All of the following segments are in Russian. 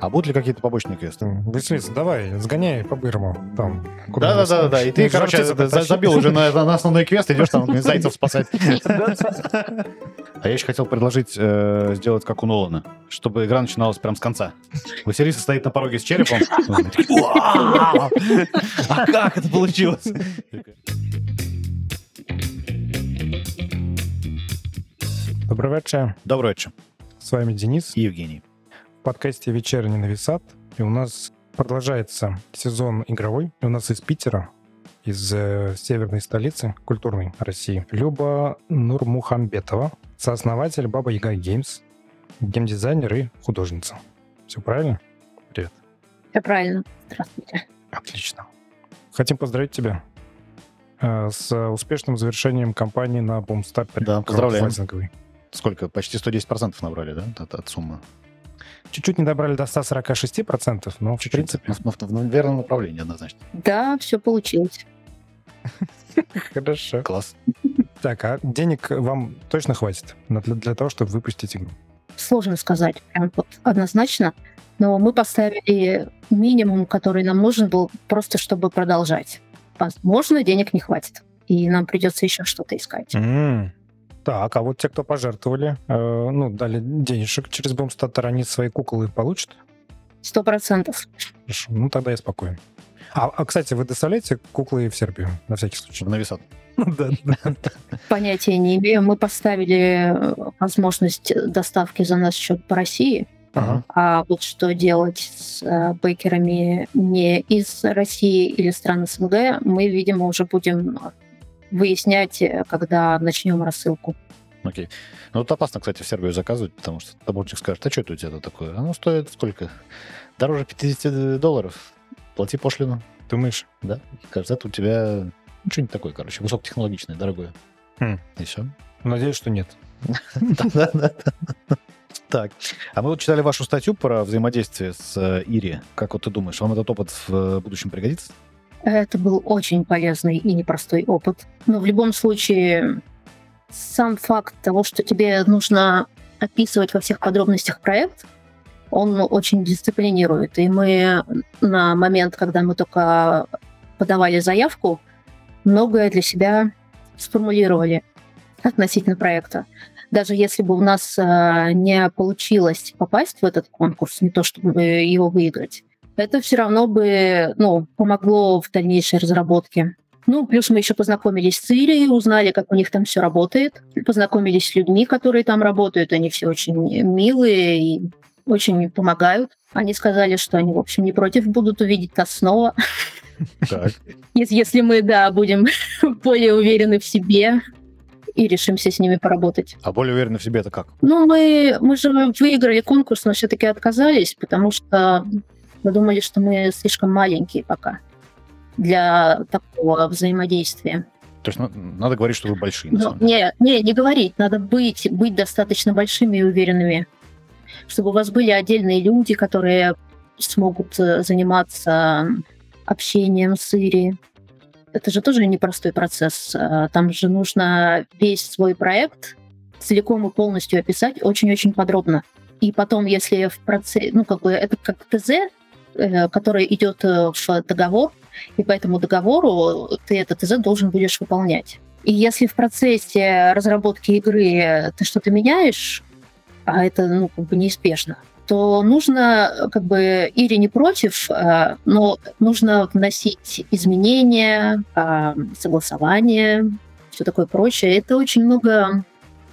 А будут ли какие-то побочные квесты? Василиса, давай, сгоняй по-бырому. Там, куда Да-да-да, да. И ты, короче, забил уже на, на основной квест, идешь там зайцев спасать. А я еще хотел предложить э, сделать как у Нолана, чтобы игра начиналась прям с конца. Василиса стоит на пороге с черепом. А как это получилось? Добрый вечер. Добрый вечер. С вами Денис. И Евгений. В подкасте «Вечерний нависат». И у нас продолжается сезон игровой. И у нас из Питера, из э, северной столицы культурной России, Люба Нурмухамбетова, сооснователь Баба Яга Геймс, геймдизайнер и художница. Все правильно? Привет. Все правильно. Здравствуйте. Отлично. Хотим поздравить тебя э, с успешным завершением кампании на Boomstapper. Да, поздравляем. Сколько? Почти 110% набрали, да, от, от суммы? Чуть-чуть не добрали до 146%, но в Чуть-чуть. принципе Но в, в- в верном направлении однозначно. Да, все получилось. хорошо. Класс. Так, а денег вам точно хватит для, для того, чтобы выпустить игру? Сложно сказать прям вот однозначно, но мы поставили минимум, который нам нужен был, просто чтобы продолжать. Возможно, денег не хватит, и нам придется еще что-то искать. Так, а вот те, кто пожертвовали, э, ну, дали денежек через Бомстаттер, они свои куклы получат? Сто процентов. Хорошо, ну тогда я спокоен. А, а, кстати, вы доставляете куклы в Сербию, на всякий случай? В нависат. Да, да. Понятия не имею. Мы поставили э, возможность доставки за наш счет по России, Ага. а вот что делать с э, бейкерами не из России или стран СНГ, мы, видимо, уже будем выяснять, э, когда начнем рассылку. Окей. Ну, вот опасно, кстати, в Сербию заказывать, потому что таможник скажет, а что это у тебя тут такое? Оно стоит сколько? Дороже 50 долларов. Плати пошлину. Думаешь? Да. Кажется, это у тебя ну, что-нибудь такое, короче, высокотехнологичное, дорогое. Хм. И все. Надеюсь, что нет. Так, а мы вот читали вашу статью про взаимодействие с э, Ири. Как вот ты думаешь, вам этот опыт в э, будущем пригодится? Это был очень полезный и непростой опыт. Но в любом случае, сам факт того, что тебе нужно описывать во всех подробностях проект, он очень дисциплинирует. И мы на момент, когда мы только подавали заявку, многое для себя сформулировали относительно проекта. Даже если бы у нас э, не получилось попасть в этот конкурс, не то чтобы его выиграть, это все равно бы ну, помогло в дальнейшей разработке. Ну, плюс мы еще познакомились с Ирией, узнали, как у них там все работает. Познакомились с людьми, которые там работают. Они все очень милые и очень помогают. Они сказали, что они, в общем, не против будут увидеть нас снова, Так. если мы, да, будем более уверены в себе и решимся с ними поработать. А более уверенно в себе это как? Ну, мы, мы же выиграли конкурс, но все-таки отказались, потому что мы думали, что мы слишком маленькие пока для такого взаимодействия. То есть ну, надо говорить, что вы большие, на Ну, самом деле. не, не, не говорить, надо быть, быть достаточно большими и уверенными, чтобы у вас были отдельные люди, которые смогут э, заниматься общением с Ири. Это же тоже непростой процесс. Э, Там же нужно весь свой проект целиком и полностью описать очень-очень подробно. И потом, если в процессе, ну, как бы это как ТЗ, который идет э, в договор, и по этому договору ты этот ТЗ должен будешь выполнять. И если в процессе разработки игры ты что-то меняешь, а это ну, как бы неизбежно, то нужно, как бы, Ири не против, а, но нужно вносить изменения, согласование, все такое прочее. Это очень много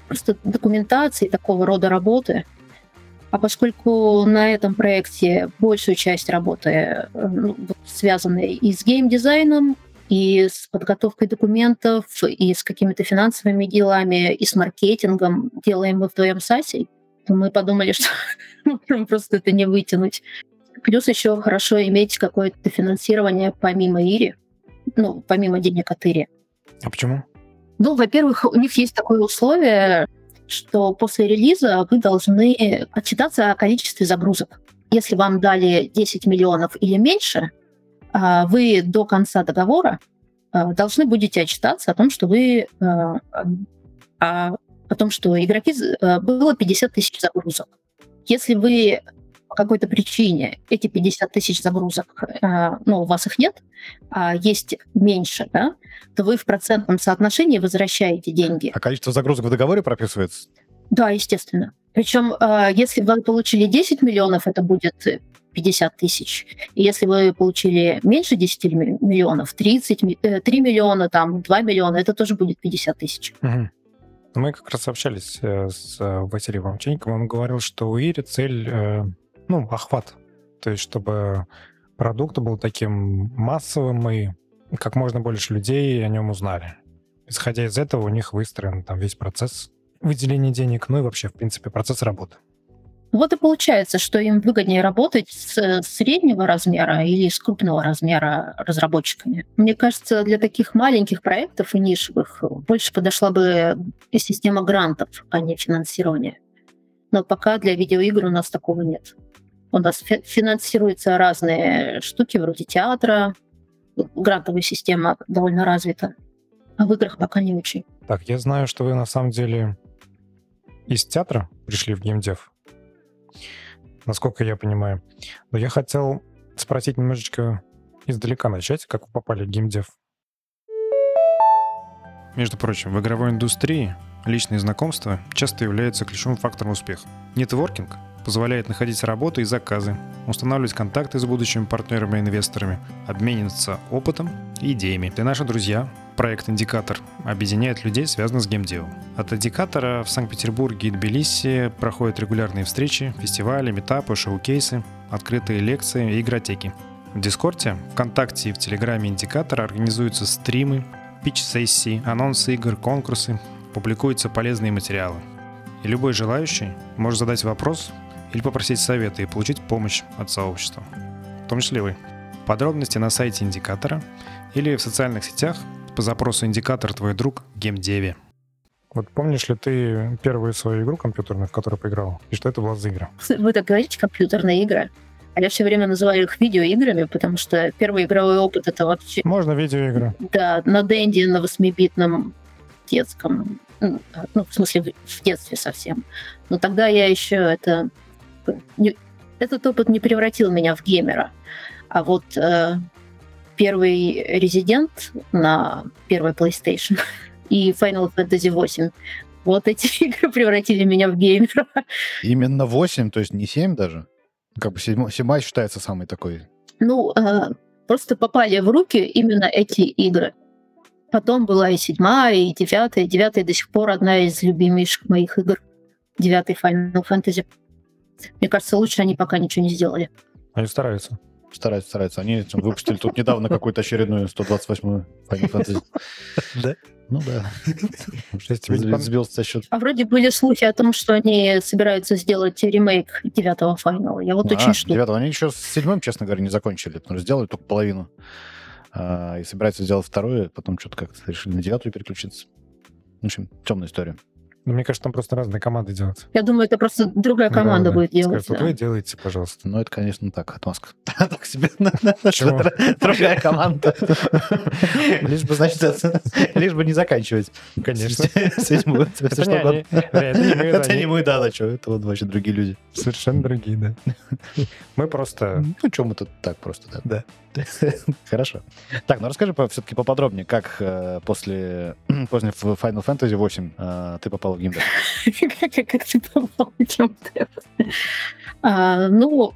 просто документации, такого рода работы. А поскольку на этом проекте большую часть работы э, ну, связана и с геймдизайном, и с подготовкой документов, и с какими-то финансовыми делами, и с маркетингом делаем мы вдвоем с Асей, то мы подумали, что мы можем просто это не вытянуть. Плюс еще хорошо иметь какое-то финансирование помимо Ири, ну, помимо денег от Ири. А почему? Ну, во-первых, у них есть такое условие, что после релиза вы должны отчитаться о количестве загрузок. Если вам дали 10 миллионов или меньше, а, вы до конца договора а, должны будете отчитаться о том, что вы а, о том, что игроки а, было 50 тысяч загрузок. Если вы по какой-то причине эти 50 тысяч загрузок, э, ну, у вас их нет, а есть меньше, да, то вы в процентном соотношении возвращаете деньги. А количество загрузок в договоре прописывается? Да, естественно. Причем, э, если вы получили 10 миллионов, это будет 50 тысяч. И если вы получили меньше 10 миллионов, 30, 3 миллиона, там, 2 миллиона, это тоже будет 50 тысяч. Угу. Мы как раз общались э, с Василием Вамченниковым, он говорил, что у Ири цель, э, ну, охват. То есть, чтобы продукт был таким массовым и как можно больше людей о нем узнали. Исходя из этого, у них выстроен там весь процесс выделения денег, ну и вообще, в принципе, процесс работы. Вот и получается, что им выгоднее работать с среднего размера или с крупного размера разработчиками. Мне кажется, для таких маленьких проектов и нишевых больше подошла бы система грантов, а не финансирования. Но пока для видеоигр у нас такого нет. У нас финансируются разные штуки вроде театра, грантовая система довольно развита, а в играх пока не очень. Так, я знаю, что вы на самом деле из театра пришли в геймдев насколько я понимаю. Но я хотел спросить немножечко издалека начать, как вы попали в геймдев. Между прочим, в игровой индустрии личные знакомства часто являются ключевым фактором успеха. Нетворкинг позволяет находить работу и заказы, устанавливать контакты с будущими партнерами и инвесторами, обмениваться опытом и идеями. Ты наши друзья, проект «Индикатор» объединяет людей, связанных с геймдевом. От «Индикатора» в Санкт-Петербурге и Тбилиси проходят регулярные встречи, фестивали, метапы, шоу-кейсы, открытые лекции и игротеки. В Дискорде, ВКонтакте и в Телеграме «Индикатора» организуются стримы, пич-сессии, анонсы игр, конкурсы, публикуются полезные материалы. И любой желающий может задать вопрос или попросить совета и получить помощь от сообщества, в том числе вы. Подробности на сайте Индикатора или в социальных сетях по запросу индикатор «Твой друг» в геймдеве. Вот помнишь ли ты первую свою игру компьютерную, в которой поиграл? И что это была за игра? Вы так говорите, компьютерная игра? А я все время называю их видеоиграми, потому что первый игровой опыт это вообще... Можно видеоигры. Да, на Денди, на восьмибитном детском, ну, в смысле, в детстве совсем. Но тогда я еще это... Этот опыт не превратил меня в геймера. А вот э, первый Резидент на первой PlayStation и Final Fantasy 8. Вот эти игры превратили меня в геймера. Именно 8, то есть не 7 даже? Как бы 7, 7 считается самый такой... Ну, э, просто попали в руки именно эти игры. Потом была и седьмая, и девятая. Девятая до сих пор одна из любимейших моих игр. Девятый Final Fantasy. Мне кажется, лучше они пока ничего не сделали. Они стараются. Стараются, стараются. Они выпустили тут недавно какую-то очередную 128-ю Final Fantasy. Да? Ну да. Сбился со счет. А вроде были слухи о том, что они собираются сделать ремейк девятого файнала. Я вот а, очень жду. Девятого. Они еще с седьмым, честно говоря, не закончили. Потому что сделали только половину. А, и собираются сделать второе, потом что-то как-то решили на девятую переключиться. В общем, темная история. Ну, мне кажется, там просто разные команды делают. Я думаю, это просто другая команда да, да, будет делать. Скажут, да. вы делаете, пожалуйста. Ну, это, конечно, так, отмазка. Так себе. Другая команда. Лишь бы, значит, лишь бы не заканчивать. Конечно. Это не мы, да, да, что, это вот вообще другие люди. Совершенно другие, да. Мы просто... Ну, что мы тут так просто, да. Да. Хорошо. Так, ну расскажи все-таки поподробнее, как э, после, после Final Fantasy 8 э, ты попал в геймдев? Как ты попал в геймдев? А, ну,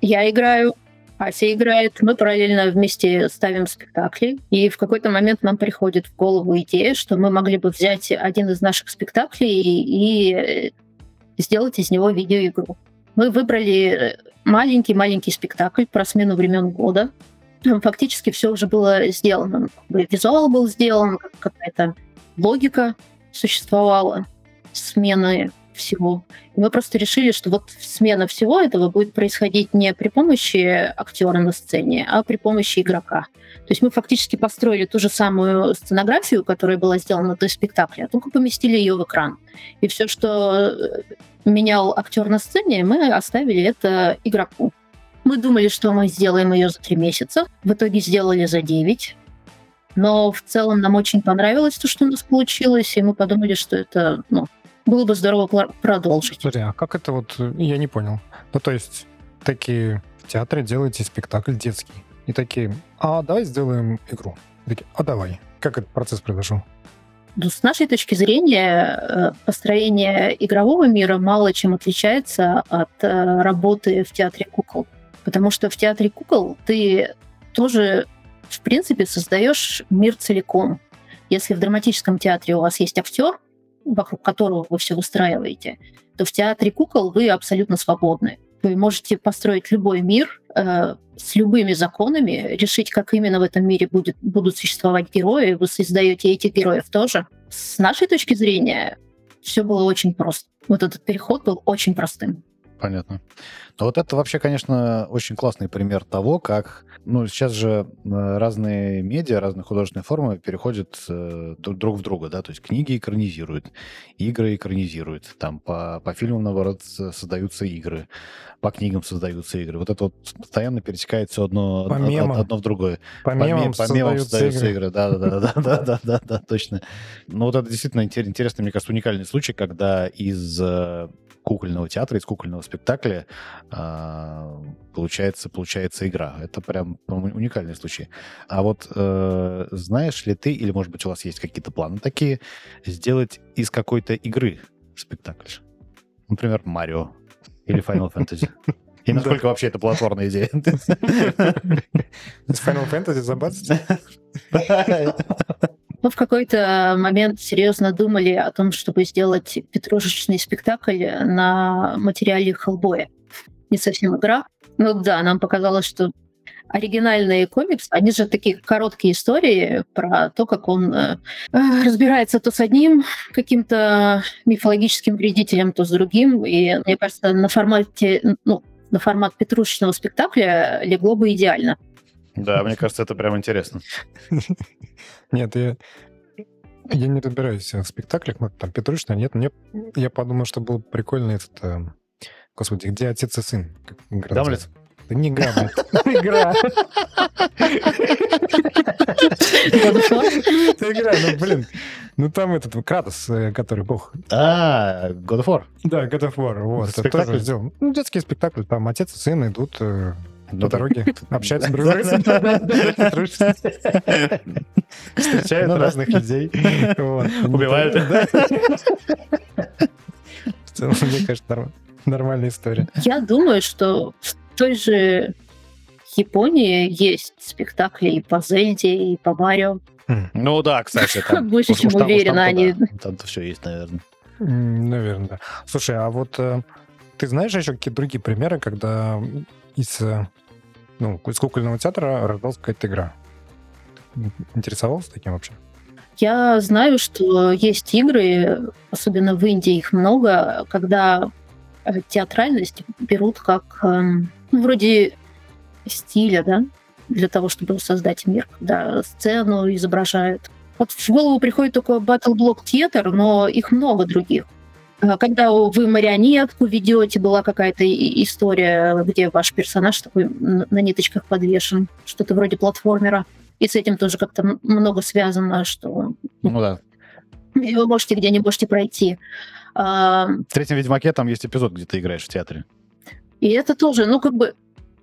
я играю, Ася играет, мы параллельно вместе ставим спектакли, и в какой-то момент нам приходит в голову идея, что мы могли бы взять один из наших спектаклей и сделать из него видеоигру. Мы выбрали маленький-маленький спектакль про смену времен года. Фактически все уже было сделано. Визуал был сделан, какая-то логика существовала, смены всего. И мы просто решили, что вот смена всего этого будет происходить не при помощи актера на сцене, а при помощи игрока. То есть мы фактически построили ту же самую сценографию, которая была сделана до спектакля, только поместили ее в экран. И все, что менял актер на сцене, мы оставили это игроку. Мы думали, что мы сделаем ее за три месяца. В итоге сделали за девять. Но в целом нам очень понравилось то, что у нас получилось, и мы подумали, что это ну, было бы здорово продолжить. Смотри, а как это вот, я не понял. Ну, то есть, такие в театре делаете спектакль детский. И такие, а давай сделаем игру. И такие, а давай. Как этот процесс произошел? Ну, С нашей точки зрения, э, построение игрового мира мало чем отличается от э, работы в театре кукол. Потому что в театре кукол ты тоже, в принципе, создаешь мир целиком. Если в драматическом театре у вас есть актер, вокруг которого вы все выстраиваете, то в театре кукол вы абсолютно свободны. Вы можете построить любой мир э, с любыми законами, решить, как именно в этом мире будет, будут существовать герои. Вы создаете этих героев тоже. С нашей точки зрения все было очень просто. Вот этот переход был очень простым. Понятно. Но вот это вообще, конечно, очень классный пример того, как... Ну, сейчас же э, разные медиа, разные художественные формы переходят э, друг в друга, да, то есть книги экранизируют, игры экранизируют, там по, по фильмам, наоборот, создаются игры, по книгам создаются игры. Вот это вот постоянно перетекает все одно, По мемам. одно в другое. По По ме- мемам по мемам создаются игры. игры. Да, да, да, да, да, да, да, да, точно. Ну, вот это действительно интер- интересный, мне кажется, уникальный случай, когда из э, кукольного театра, из кукольного спектакля а, получается, получается игра. Это прям уникальный случай. А вот э, знаешь ли ты, или, может быть, у вас есть какие-то планы такие, сделать из какой-то игры спектакль? Например, Марио или Final Fantasy. И насколько вообще это платформная идея? Из Final Fantasy забацать? Мы в какой-то момент серьезно думали о том, чтобы сделать петрушечный спектакль на материале Хеллбоя. Не совсем игра. Ну да, нам показалось, что оригинальные комиксы, они же такие короткие истории про то, как он э, разбирается то с одним каким-то мифологическим вредителем, то с другим. И мне кажется, на формате, ну, на формат петрушечного спектакля легло бы идеально. Да, мне кажется, это прям интересно. Нет, я, я не разбираюсь в спектаклях, ну, там, Петрушина, нет. Мне, я подумал, что был прикольный этот... э, Господи, где отец и сын? Гамлет? Да не Гамлет. Игра. Это игра, ну, блин. Ну, там этот Кратос, э, который бог. А, God of War. Да, God of War. Вот, это Спектакль? тоже сделал. Ну, детский спектакль. Там отец и сын идут по дороге, общаются друг с другом. Встречают Ну разных людей. Убивают. Да. В целом, мне кажется, норм- нормальная история. Я думаю, что в той же Японии есть спектакли и по Зельде, и по Марио. Ну да, кстати. там- Больше чем там- уверена, они- да. Там-то все есть, наверное. Наверное, да. Слушай, а вот э, ты знаешь еще какие другие примеры, когда из, э, ну, из кукольного театра рождалась какая-то игра? Интересовался таким вообще? Я знаю, что есть игры, особенно в Индии их много, когда э, театральность берут как эм, ну, вроде стиля, да, для того, чтобы создать мир, когда сцену изображают. Вот в голову приходит только Battle Block Theater, но их много других. Э, Когда вы марионетку ведете, была какая-то история, где ваш персонаж такой на ниточках подвешен, что-то вроде платформера. И с этим тоже как-то много связано, что Ну да. вы можете где не можете пройти. А, В третьем Ведьмаке там есть эпизод, где ты играешь в театре. И это тоже, ну, как бы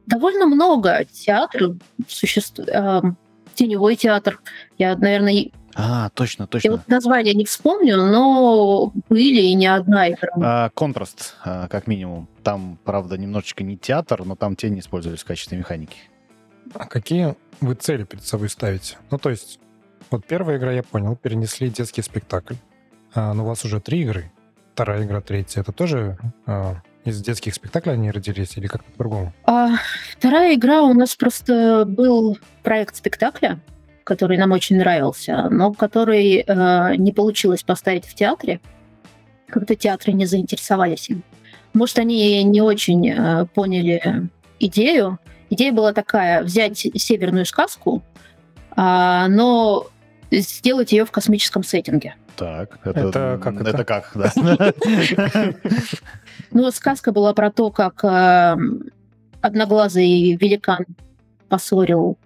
довольно много театров существует. А, Теневой театр. Я, наверное, А, точно, я точно. вот название не вспомню, но были и не одна игра. А, контраст, а, как минимум. Там, правда, немножечко не театр, но там тени использовались в качестве механики. А какие вы цели перед собой ставите? Ну, то есть, вот первая игра, я понял, перенесли детский спектакль. А, но у вас уже три игры. Вторая игра, третья. Это тоже а, из детских спектаклей они родились или как-то по-другому? А вторая игра у нас просто был проект спектакля, который нам очень нравился, но который э, не получилось поставить в театре. Как-то театры не заинтересовались им. Может, они не очень э, поняли идею. Идея была такая: взять северную сказку, а, но сделать ее в космическом сеттинге. Так, это, Это как это? Это как, да. Ну, сказка была про то, как э, одноглазый великан поссорил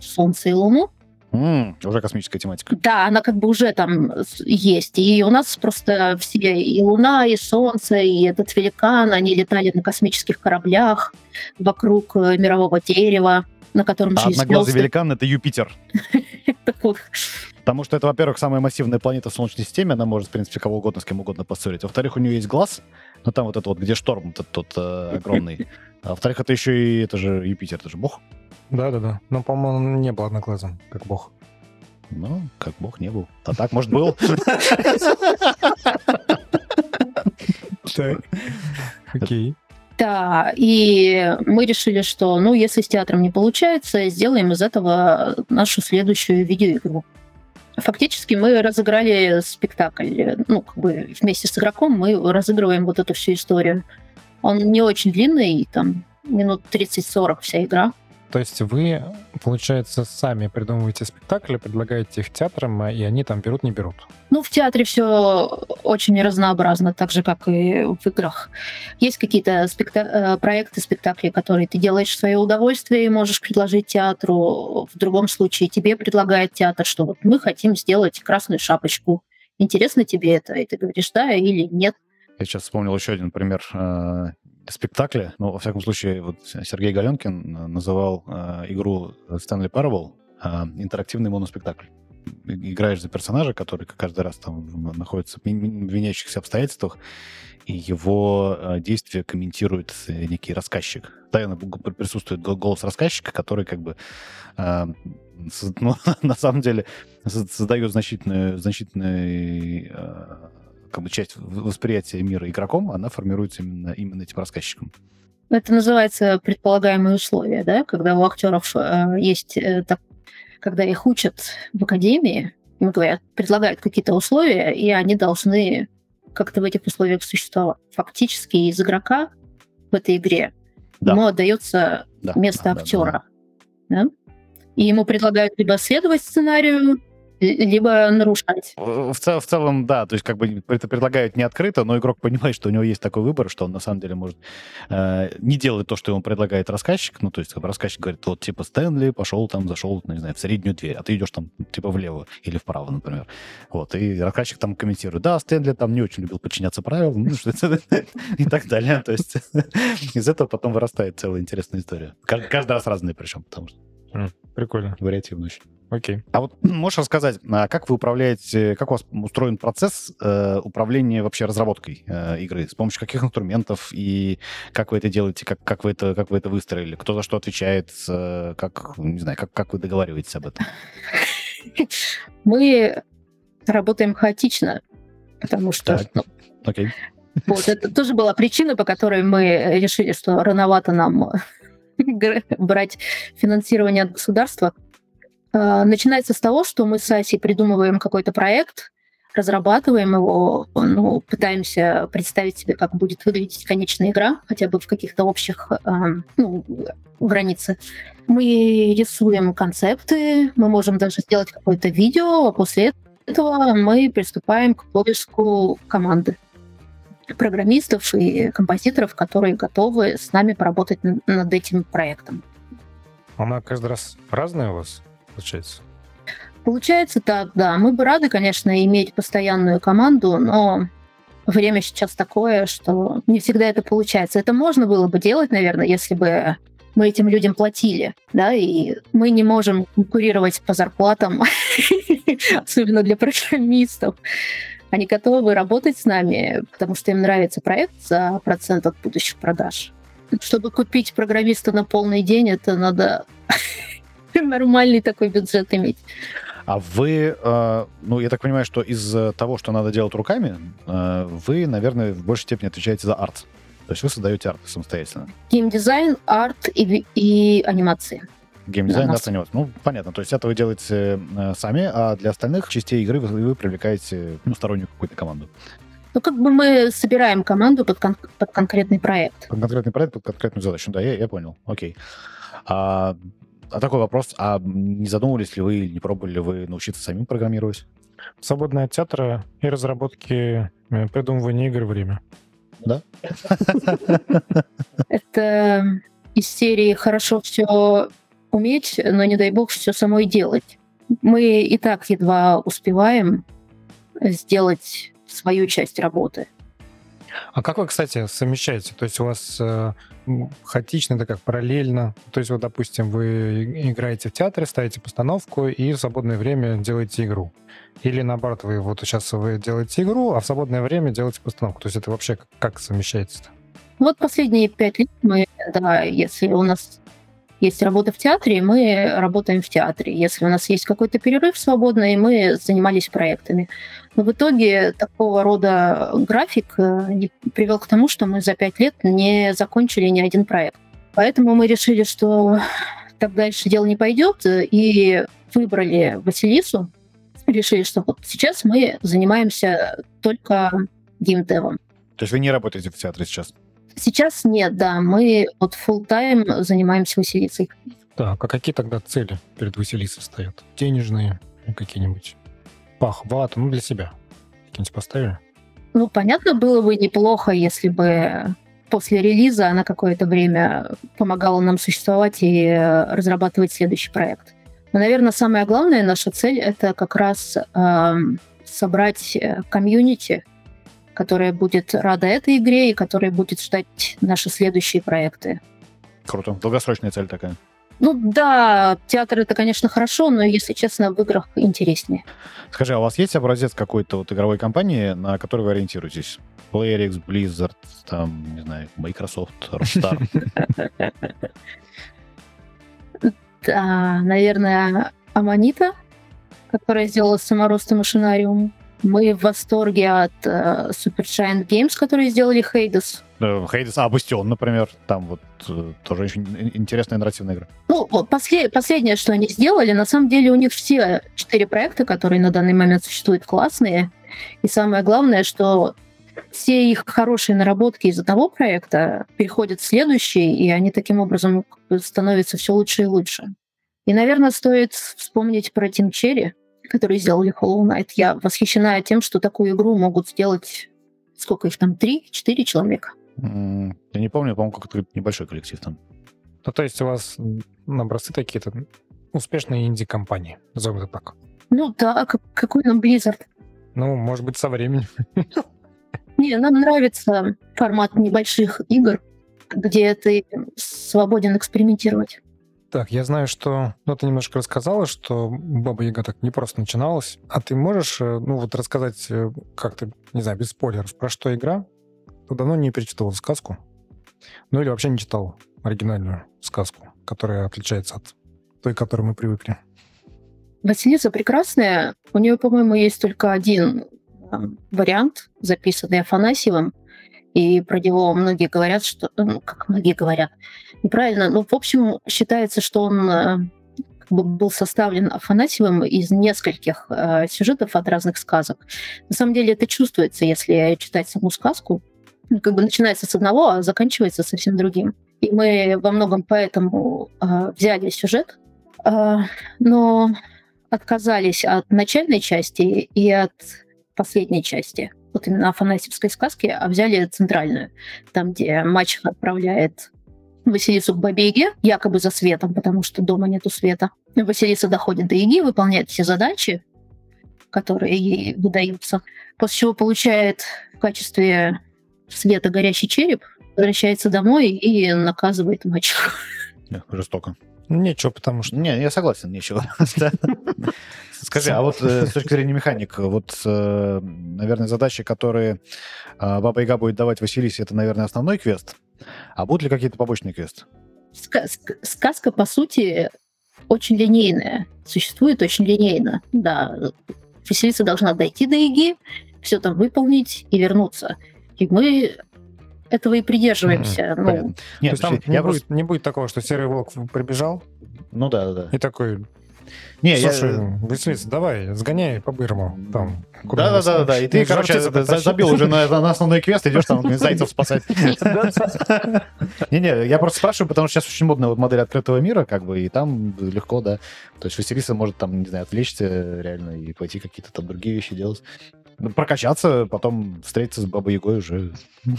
Солнце и Луну, М, уже космическая тематика. Да, она как бы уже там есть. И у нас просто все, и Луна, и Солнце, и этот великан, они летали на космических кораблях вокруг э, мирового дерева, на котором А есть одноглазый звезды. великан — это Юпитер. Потому что это, во-первых, самая массивная планета в Солнечной системе, она может, в принципе, кого угодно с кем угодно поссорить. Во-вторых, у нее есть глаз, но там вот это вот, где шторм тот, тот э, огромный. А во-вторых, это еще и, это же Юпитер, это же бог. Да-да-да. Но, по-моему, он не был одноглазым, как бог. Ну, как бог не был. А так, может, был. Так. Окей. Да, и мы решили, что, ну, если с театром не получается, сделаем из этого нашу следующую видеоигру. Фактически мы разыграли спектакль. Ну, как бы вместе с игроком мы разыгрываем вот эту всю историю. Он не очень длинный, там минут 30-40 вся игра. То есть вы, получается, сами придумываете спектакли, предлагаете их театрам, а, и они там берут, не берут. Ну, в театре все очень разнообразно, так же, как и в играх. Есть какие-то спекта- э, проекты, спектакли, которые ты делаешь в свое удовольствие и можешь предложить театру. В другом случае тебе предлагает театр, что вот мы хотим сделать красную шапочку. Интересно тебе это? И ты говоришь, да или нет. Я сейчас вспомнил еще один пример э, спектакля. Ну, во всяком случае, вот Сергей Галенкин э, называл э, игру Stanley Parable э, интерактивный моноспектакль. Играешь за персонажа, который каждый раз там находится в виняющихся обстоятельствах, и его э, действия комментирует э, некий рассказчик. Г- присутствует го- голос рассказчика, который как бы ну, на самом деле со- создает значительную, значительную как бы часть восприятия мира игроком, она формируется именно, именно этим рассказчиком. Это называется предполагаемые условия, да, когда у актеров э, есть, э, так- когда их учат в академии, им говорят, предлагают какие-то условия, и они должны как-то в этих условиях существовать. Фактически из игрока в этой игре Да. ему отдается Да, место да, да, актера. да. И ему предлагают либо следовать сценарию, либо нарушать. В, цел- в целом, да, то есть как бы это предлагают не открыто, но игрок понимает, что у него есть такой выбор, что он на самом деле может э, не делать то, что ему предлагает рассказчик, ну то есть как бы рассказчик говорит, вот типа Стэнли пошел там, зашел, ну, не знаю, в среднюю дверь, а ты идешь там типа влево или вправо, например. Вот, и рассказчик там комментирует, да, Стэнли там не очень любил подчиняться правилам, ну, что и так далее. То есть из этого потом вырастает целая интересная история. Каждый раз разные причем, потому что Прикольно. вариативно очень. Окей. А вот можешь рассказать, а как вы управляете, как у вас устроен процесс э, управления вообще разработкой э, игры? С помощью каких инструментов и как вы это делаете, как, как, вы, это, как вы это выстроили? Кто за что отвечает? э, как, не знаю, как, как вы договариваетесь об этом? Мы работаем хаотично, потому что Так. ну, Окей. Вот, это тоже была причина, по которой мы решили, что рановато нам брать финансирование от государства. А, Начинается с того, что мы с Асей придумываем какой-то проект, разрабатываем его, ну, пытаемся представить себе, как будет выглядеть конечная игра, хотя бы в каких-то общих а, ну, границах. Мы рисуем концепты, мы можем даже сделать какое-то видео, а после этого мы приступаем к поиску команды программистов и композиторов, которые готовы с нами поработать над этим проектом. Она каждый раз разная у вас, получается? Получается так, да. Мы бы рады, конечно, иметь постоянную команду, но время сейчас такое, что не всегда это получается. Это можно было бы делать, наверное, если бы мы этим людям платили, да, и мы не можем конкурировать по зарплатам, особенно для программистов. Они готовы работать с нами, потому что им нравится проект за процент от будущих продаж. Чтобы купить программиста на полный день, это надо нормальный такой бюджет иметь. А вы, э, ну, я так понимаю, что из э, того, что надо делать руками, э, вы, наверное, в большей степени отвечаете за арт. То есть вы создаете арт самостоятельно. Геймдизайн, арт и, и анимации. Геймдизайн, Да, да. Ну, понятно. То есть это вы делаете э, сами, а для остальных частей игры вы, вы привлекаете ну, стороннюю какую-то команду. Ну, как бы мы собираем команду под, кон- под конкретный проект. Под конкретный проект, под конкретную задачу. Да, я, я понял. Окей. А, а такой вопрос. А не задумывались ли вы или не пробовали ли вы научиться самим программировать? Свободное от театра и разработки, э, придумывания игр время. Это из серии хорошо все уметь, но не дай бог все самой делать. Мы и так едва успеваем сделать свою часть работы. А как вы, кстати, совмещаете? То есть у вас э, хаотично, это как параллельно? То есть вот, допустим, вы играете в театре, ставите постановку и в свободное время делаете игру. Или наоборот, вы вот сейчас вы делаете игру, а в свободное время делаете постановку. То есть это вообще как, как совмещается-то? Вот последние пять лет мы, да, если у нас есть работа в театре, мы работаем в театре. Если у нас есть какой-то перерыв свободный, мы занимались проектами. Но в итоге такого рода график э, привел к тому, что мы за пять лет не закончили ни один проект. Поэтому мы решили, что так дальше дело не пойдет, и выбрали Василису. Решили, что вот сейчас мы занимаемся только геймдевом. То есть вы не работаете в театре сейчас? Сейчас нет, да. Мы вот full time занимаемся Василисой. Так, а какие тогда цели перед Василисой стоят? Денежные какие-нибудь? Похват, ну, для себя. Какие-нибудь поставили? Ну, понятно, было бы неплохо, если бы после релиза она какое-то время помогала нам существовать и разрабатывать следующий проект. Но, наверное, самая главная наша цель — это как раз э, собрать комьюнити, которая будет рада этой игре и которая будет ждать наши следующие проекты. Круто. Долгосрочная цель такая. Ну да, театр это, конечно, хорошо, но, если честно, в играх интереснее. Скажи, а у вас есть образец какой-то вот игровой компании, на которой вы ориентируетесь? PlayerX, Blizzard, там, не знаю, Microsoft, Rockstar? Да, наверное, Аманита, которая сделала саморостный машинариум. Мы в восторге от uh, Super Giant Games, которые сделали Hades. Hades, а, Бастион, например, там вот uh, тоже очень интересная нарративная игра. Ну, после, последнее, что они сделали, на самом деле у них все четыре проекта, которые на данный момент существуют, классные. И самое главное, что все их хорошие наработки из одного проекта переходят в следующий, и они таким образом становятся все лучше и лучше. И, наверное, стоит вспомнить про Team Cherry, которые сделали Hollow Knight. Я восхищена тем, что такую игру могут сделать, сколько их там, три, четыре человека. Я не помню, по-моему, какой-то небольшой коллектив там. Ну, то есть у вас образцы такие-то успешные инди-компании, назовем это так. Ну да, какой нам Blizzard? Ну, может быть, со временем. Не, нам нравится формат небольших игр, где ты свободен экспериментировать. Так, я знаю, что... Ну, ты немножко рассказала, что Баба Яга так не просто начиналась. А ты можешь, э, ну, вот рассказать э, как-то, не знаю, без спойлеров, про что игра? Ты давно не перечитывал сказку? Ну, или вообще не читал оригинальную сказку, которая отличается от той, к которой мы привыкли. Василиса прекрасная. У нее, по-моему, есть только один вариант, записанный Афанасьевым, и про него многие говорят, что... Ну, как многие говорят, неправильно. Ну, в общем, считается, что он э, был составлен Афанасьевым из нескольких э, сюжетов от разных сказок. На самом деле это чувствуется, если читать саму сказку. Как бы начинается с одного, а заканчивается совсем другим. И мы во многом поэтому э, взяли сюжет, э, но отказались от начальной части и от последней части, вот именно афанасьевской сказки, а взяли центральную, там, где мачеха отправляет Василису к Бабе якобы за светом, потому что дома нету света. Василиса доходит до Яги, выполняет все задачи, которые ей выдаются, после чего получает в качестве света горящий череп, возвращается домой и наказывает мачеху. Жестоко. Нечего, потому что... Не, я согласен, нечего. Скажи, а вот э, с точки зрения механик, вот, э, наверное, задачи, которые э, Баба Яга будет давать Василисе, это, наверное, основной квест. А будут ли какие-то побочные квесты? Сказка, по сути, очень линейная. Существует очень линейно. Да, Василиса должна дойти до Иги, все там выполнить и вернуться. И мы этого и придерживаемся. Mm-hmm. Ну, Нет, То есть там не, просто... будет, не будет такого, что серый волк прибежал. Ну да, да, да. И такой, не, Слушай, я... Василиса, давай, сгоняй по-бырому. Там, да, да, да, да. И ты, короче, забил уже на, на основной квест, идешь там зайцев спасать. Не-не, я просто спрашиваю, потому что сейчас очень модная вот модель открытого мира, как бы, и там легко, да. То есть Василиса может там, не знаю, отвлечься реально и пойти какие-то там другие вещи делать. Ну, прокачаться, потом встретиться с Бабой Ягой уже.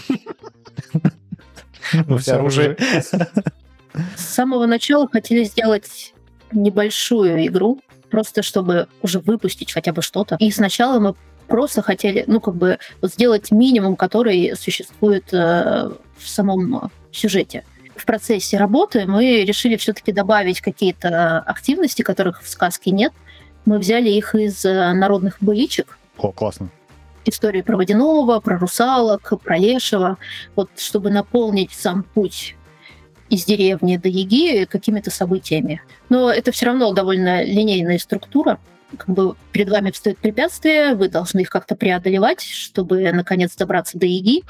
Ну, все оружие. С самого начала хотели сделать небольшую игру, просто чтобы уже выпустить хотя бы что-то. И сначала мы просто хотели, ну, как бы, вот сделать минимум, который существует э, в самом сюжете. В процессе работы мы решили все-таки добавить какие-то активности, которых в сказке нет. Мы взяли их из э, народных быличек, О, классно. истории про водяного, про русалок, про лешего, вот чтобы наполнить сам путь из деревни до Яги какими-то событиями. Но это все равно довольно линейная структура. Как бы перед вами встают препятствия, вы должны их как-то преодолевать, чтобы наконец добраться до Яги.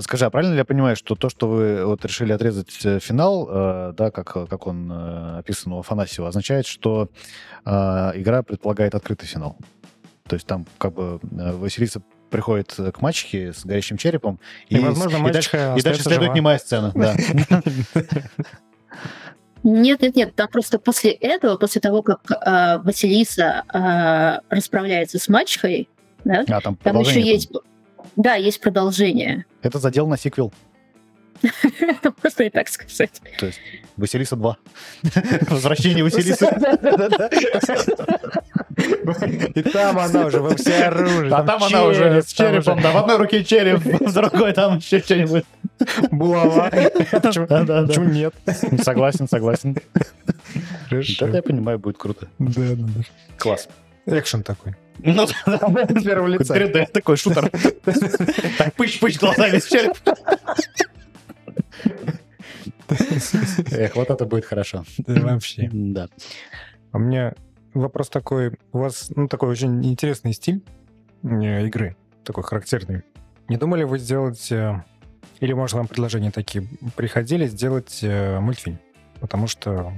Скажи, а правильно ли я понимаю, что то, что вы вот решили отрезать э, финал, э, да, как, как он э, описан у Афанасьева, означает, что э, игра предполагает открытый финал? То есть там как бы э, Василиса приходит к мачехе с горящим черепом, И, и, возможно, и дальше, и дальше следует жива. немая сцена. Да. Нет, нет, нет, там просто после этого, после того, как э, Василиса э, расправляется с мачехой, да, А, там там еще есть... Да, есть продолжение. Это задел на сиквел. Можно и так сказать. То есть Василиса 2. Возвращение Василисы. И там она уже во всеоружии. А там она уже с череп, черепом, да, в одной руке череп, в другой там еще что-нибудь. Булава. Почему нет? Согласен, согласен. Хорошо. Это я понимаю, будет круто. Да, да, да. Класс. Экшен такой. Ну, С первого лица. 3D такой шутер. Так, пыщ-пыщ глазами в череп. Эх, вот это будет хорошо. Да, вообще. Да. А у меня вопрос такой. У вас ну, такой очень интересный стиль э, игры, такой характерный. Не думали вы сделать, э, или, может, вам предложения такие приходили, сделать э, мультфильм? Потому что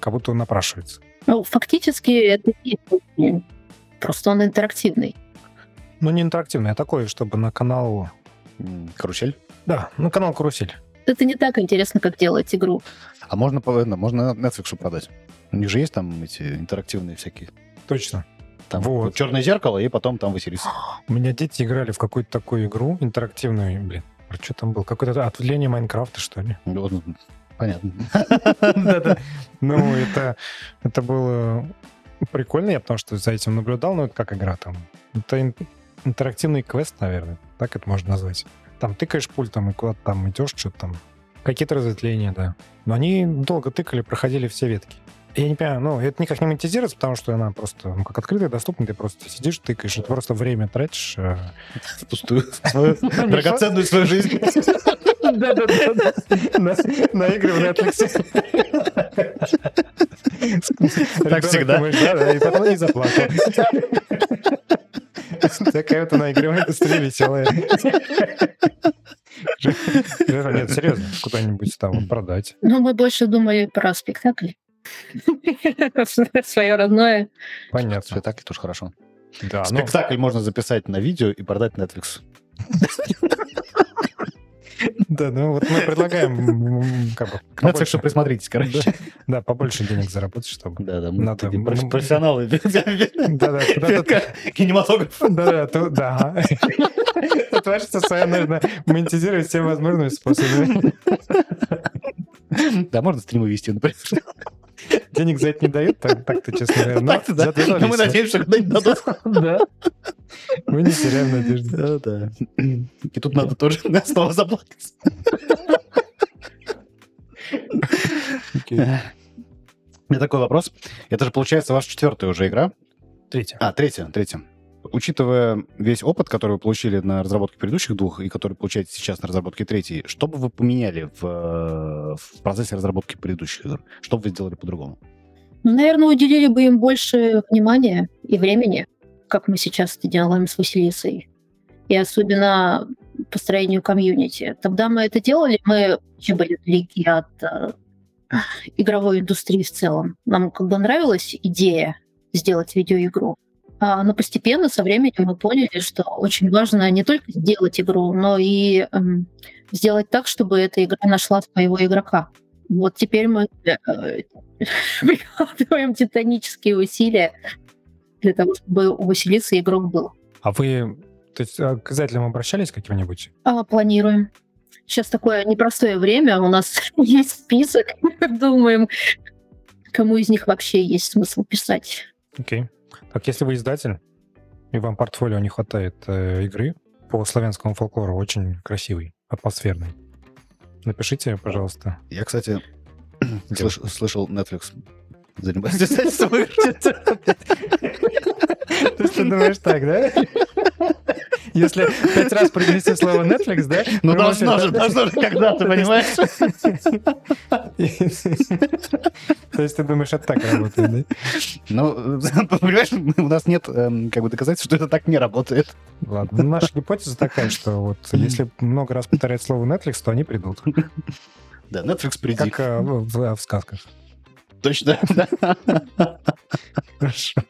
как будто он напрашивается. Ну, фактически это и есть. Просто он интерактивный. Ну, не интерактивный, а такой, чтобы на канал... Карусель. Да, на канал «Карусель». Это не так интересно, как делать игру. А можно, по- да, можно Netflix продать. У них же есть там эти интерактивные всякие. Точно. Там Вот. черное зеркало, и потом там Василиса. У меня дети играли в какую-то такую игру интерактивную, блин. а Что там был? Какое-то отвлечение Майнкрафта, что ли? Вот, ну, Понятно. Ну, это, это было прикольно, я потому что за этим наблюдал, но это как игра там. Это ин- интерактивный квест, наверное, так это можно назвать. Там тыкаешь пультом и куда-то там идешь, что-то там. Какие-то разветвления, да. Но они долго тыкали, проходили все ветки. Я не понимаю, ну, это никак не монетизируется, потому что она просто, ну, как открытая, доступна, ты просто сидишь, тыкаешь, это просто время тратишь. э. Впустую. Свою драгоценную свою жизнь. Да-да-да. На игры в Netflix. Так всегда. Да, и потом и заплакал. Такая вот она игровая индустрия веселая. Нет, серьезно, куда-нибудь там продать. Но мы больше думали про спектакль. Свое родное. Понятно. Спектакль тоже хорошо. Да, ну, Спектакль можно записать на видео и продать Netflix. Да, ну вот мы предлагаем как бы Netflix, побольше- присмотритесь, короче. да, побольше денег заработать, чтобы... Да, да, мы такие ну, проф- профессионалы. Да-да, куда-то Кинематограф. Да-да, то- да. Творчество свое нужно монетизировать всеми возможными способами. Да, можно стримы вести, например. Денег за это не дают, так- так-то, честно говоря. но Так-то, да. Но мы надеемся, что когда-нибудь дадут. Да. Мы не теряем надежды. Да, да. И тут надо тоже снова заплакать. Окей. У меня такой вопрос. Это же, получается, ваша четвертая уже игра. Третье. А, третья, третья. Учитывая весь опыт, который вы получили на разработке предыдущих двух и который получаете сейчас на разработке третьей, что бы вы поменяли в, э, в процессе разработки предыдущих игр? Что бы вы сделали по-другому? Ну, Наверное, уделили бы им больше внимания и времени, как мы сейчас это делаем с Василисой. И особенно построению комьюнити. Тогда мы это делали, мы вообще были далеки от э, игровой индустрии в целом. Нам как бы нравилась идея сделать видеоигру. А, но постепенно, со временем мы поняли, что очень важно не только сделать игру, но и эм, сделать так, чтобы эта игра нашла своего игрока. Вот теперь мы э, прикладываем титанические усилия для того, чтобы у Василисы игрок был. А вы, то есть, а, к издателям обращались каким-нибудь? А, планируем. Сейчас такое непростое время, у нас есть список, думаем, кому из них вообще есть смысл писать. Окей. Так, если вы издатель, и вам портфолио не хватает э, игры по славянскому фолклору, очень красивый, атмосферный, напишите, пожалуйста. Я, кстати, слыш- слышал, Netflix занимается издательством игр. То есть ты думаешь так, да? Если пять раз произнести слово Netflix, да? Ну, должно же, должно же когда-то, понимаешь? То есть ты думаешь, это так работает, да? Ну, понимаешь, у нас нет эм, как бы доказательств, что это так не работает. Ладно, ну, наша гипотеза такая, что вот если много раз повторять слово Netflix, то они придут. Да, Netflix приди. Как э, в, сказках. Точно. Хорошо.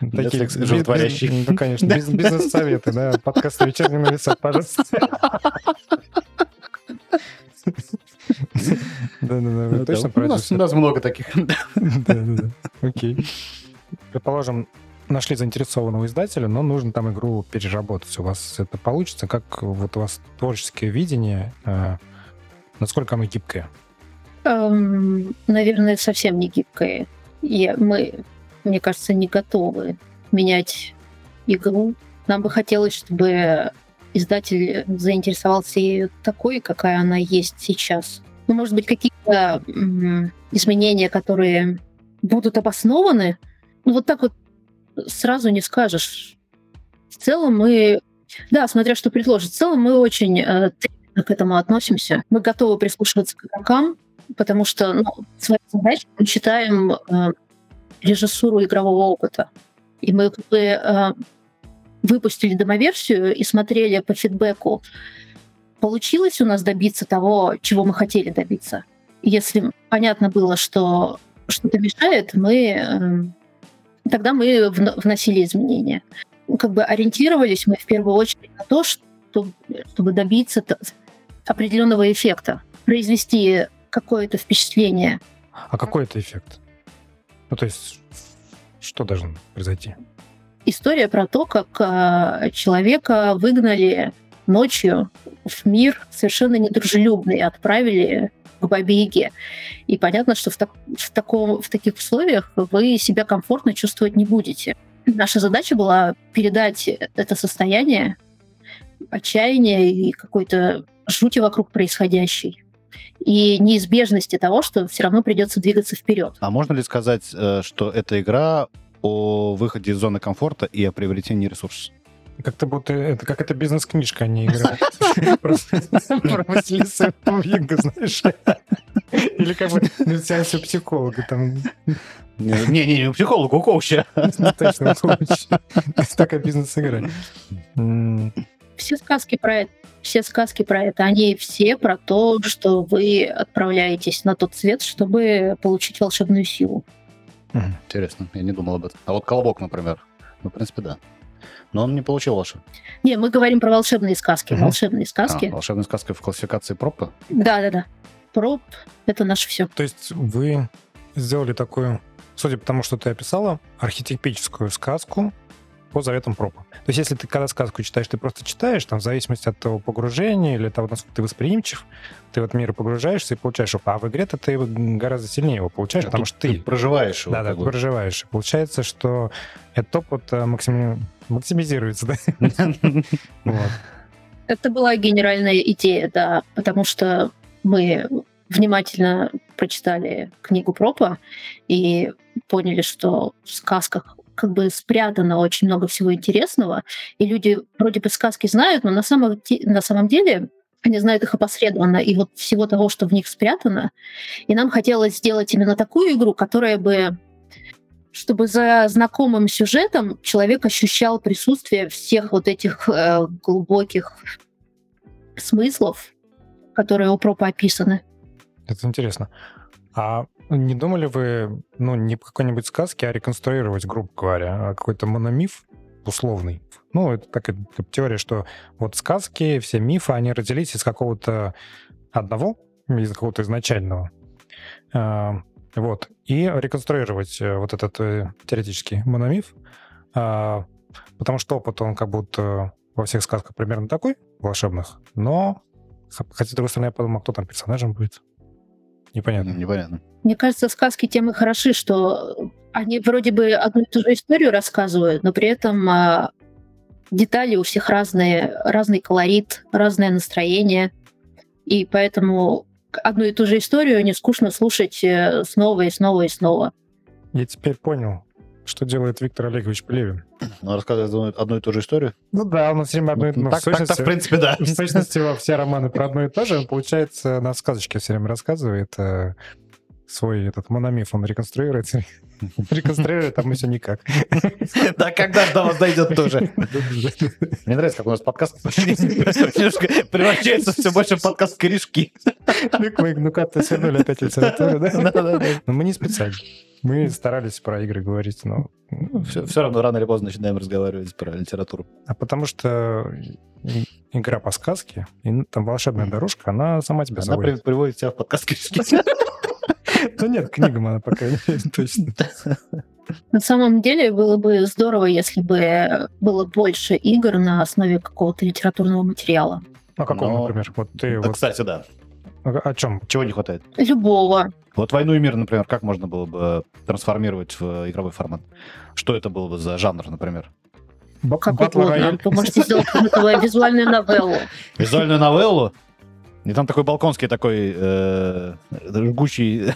Такие Netflix животворящий. Ну, конечно, биз- бизнес-советы, да, подкаст «Вечерний нависат», пожалуйста. Да-да-да, вы точно про у, нас, много таких. Да-да-да. Окей. Предположим, нашли заинтересованного издателя, но нужно там игру переработать. У вас это получится? Как вот у вас творческое видение? э, Насколько оно гибкое? Эм, наверное, совсем не гибкое. И мы, мне кажется, не готовы менять игру. Нам бы хотелось, чтобы издатель заинтересовался ею такой, какая она есть сейчас. Ну, может быть, какие-то изменения, которые будут обоснованы. Ну, вот так вот сразу не скажешь. В целом мы... Да, смотря что предложит. В целом мы очень э, к этому относимся. Мы готовы прислушиваться к игрокам, потому что ну, своей задачей мы считаем э, режиссуру игрового опыта. И мы э, выпустили демоверсию и смотрели по фидбэку, получилось у нас добиться того, чего мы хотели добиться. Если понятно было, что что-то мешает, мы э, тогда мы вно- вносили изменения. Ну, Как бы ориентировались мы в первую очередь на то, что- чтобы добиться определенного эффекта, произвести какое-то впечатление. А какой это эффект? Ну, то есть, что должно произойти? История про то, как э, человека выгнали ночью в мир совершенно недружелюбный, отправили к Бабе-Яге. И понятно, что в, так- в, таком, в таких условиях вы себя комфортно чувствовать не будете. Наша задача была передать это состояние отчаяния и какой-то жути вокруг происходящей. И неизбежности того, что все равно придется двигаться вперед. А можно ли сказать, э, что эта игра о выходе из зоны комфорта и о приобретении ресурсов? Как-то будто это как это бизнес-книжка, а не игра. Просто Про Василиса Павлинга, знаешь. Или как бы на сеансе у психолога там. Не-не-не, психолог, у коуча. ну, Точно, коуч. Такая бизнес-игра. Все сказки про это, все сказки про это, они все про то, что вы отправляетесь на тот свет, чтобы получить волшебную силу. Мгм. Интересно, я не думал об этом. А вот колобок, например. Ну, в принципе, да. Но он не получил волшеб. Не, мы говорим про волшебные сказки. Мгм. Волшебные А, сказки. волшебная сказка в классификации пропа? Да, да, да. Проб это наше все. То есть вы сделали такую, судя по тому, что ты описала, архетипическую сказку по заветам пропа. То есть если ты когда сказку читаешь, ты просто читаешь, там, в зависимости от того погружения или того, насколько ты восприимчив, ты в этот мир погружаешься и получаешь опыт. А в игре-то ты гораздо сильнее его получаешь, потому Тут что ты проживаешь его. Да, да, ты проживаешь. И Получается, что этот опыт э, максими- максимизируется, да? Это была генеральная идея, да, потому что мы внимательно прочитали книгу Пропа и поняли, что в сказках как бы спрятано очень много всего интересного, и люди вроде бы сказки знают, но на самом, на самом деле они знают их опосредованно, и вот всего того, что в них спрятано. И нам хотелось сделать именно такую игру, которая бы чтобы за знакомым сюжетом человек ощущал присутствие всех вот этих э, глубоких смыслов, которые у пропа описаны. Это интересно. А не думали вы, ну, не по какой-нибудь сказке, а реконструировать, грубо говоря, а какой-то мономиф условный? Ну, это как теория, что вот сказки, все мифы, они родились из какого-то одного, из какого-то изначального. А, Вот. И реконструировать э, вот этот э, теоретический мономиф, а, потому что опыт, он как будто во всех сказках примерно такой, волшебных, но хотя, с другой стороны, я подумал, кто там персонажем будет. Непонятно. Непонятно. Мне кажется, сказки тем и хороши, что Они вроде бы одну и ту же историю рассказывают, но при этом а, детали у всех разные, разный колорит, разное настроение. И поэтому одну и ту же историю не скучно слушать э, снова и снова и снова. Я теперь понял, что делает Виктор Олегович Плевин. Он рассказывает одну, одну и ту же историю. Ну да, он все время одно и Ну, ну, так, сущности- в принципе, да. В сущности, во все романы про одно и то же, он, получается, на сказочке все время рассказывает э, свой этот мономиф, он реконструирует. Реконструирует, там еще никак. Да когда до вас дойдет тоже. Мне нравится, как у нас подкаст превращается все больше в подкаст корешки. Ну, ну как-то свернули опять литературу, да? Но мы не специально. Мы старались про игры говорить, но... Все, все равно рано или поздно начинаем разговаривать про литературу. А потому что и- игра по сказке, и ну, там волшебная дорожка, она сама тебя Она заводит. приводит тебя в подкаст Ну нет, книгам она пока не точно. На самом деле было бы здорово, если бы было больше игр на основе какого-то литературного материала. А каком, Но- например? Вот ты Да, вот кстати, да. о о чем? Чего не хватает? Любого. Вот «Войну и мир», например, как можно было бы трансформировать в игровой формат? Что это было бы за жанр, например? Как Батл угодно. рояль. Вы можете сделать визуальную новеллу. Визуальную новеллу? И там такой балконский такой э, жгучий...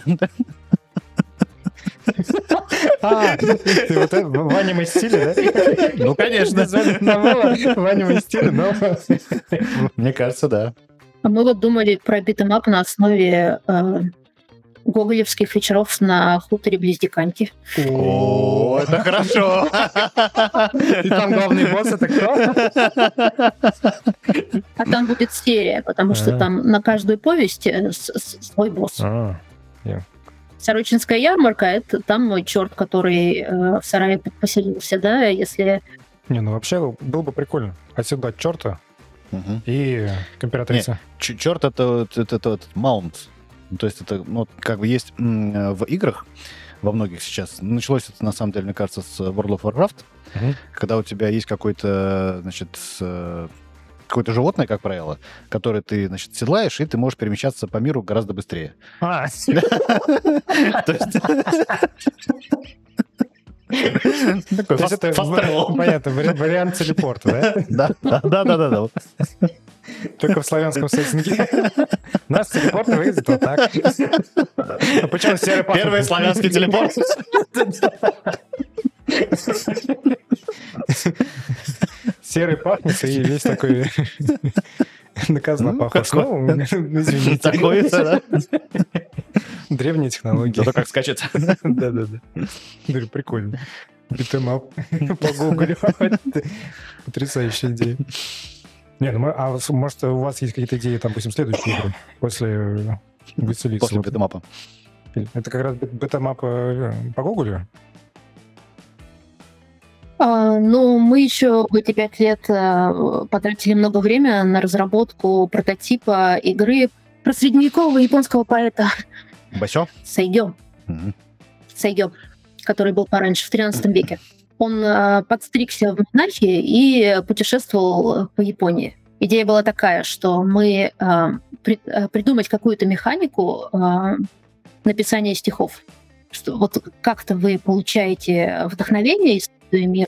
А, ты вот это, в аниме стиле, да? Ну, конечно. В аниме стиле, но... Мне кажется, да. А мы вот думали про beat 'em up на основе э, гоголевских вечеров на хуторе близ Диканьки. О, это хорошо. И там главный босс это кто? А там будет серия, потому что А. там на каждую повесть э, свой босс. А, Сорочинская ярмарка — это там мой черт, который э, в сарае поселился, да, если... Не, ну вообще было бы прикольно. Оседлать черта Мгм. и к императрице. Черт, это, вот- это, это, вот маунт. Ну, То есть это, ну, как бы есть э, в играх, во многих сейчас. Началось это, на самом деле, мне кажется, с World of Warcraft, Мгм. когда у тебя есть какой-то, значит, э, какое-то животное, как правило, которое ты, значит, седлаешь, и ты можешь перемещаться по миру гораздо быстрее. А, То есть- Такой travel. понятно, вари- вариант телепорта, да? Да, да, да, да. Только в славянском сеттинге. Наш телепорт выглядит вот так. А почему серый пахнет? Первый славянский телепорт. Серый пахнет и весь такой наказано Ну, похож. Ну, это, да. Древние технологии. Зато как скачет. Да-да-да. Говорю, прикольно. Beat 'em up по Гоголю. Потрясающая идея. Не, ну, а может, у вас есть какие-то идеи, там, допустим, следующие игры после Василиса? После beat 'em up а. Это как раз beat 'em up э, по Гоголю? А, ну, мы еще в эти пять лет э, потратили много времени на разработку прототипа игры про средневекового японского поэта Басё? Сайгё. Мгм. Сайгё, который был пораньше, в 13 веке. Он э, подстригся в монахи и путешествовал по Японии. Идея была такая, что мы э, э, придумать какую-то механику написания стихов. Что вот как-то вы получаете вдохновение, исследуя мир,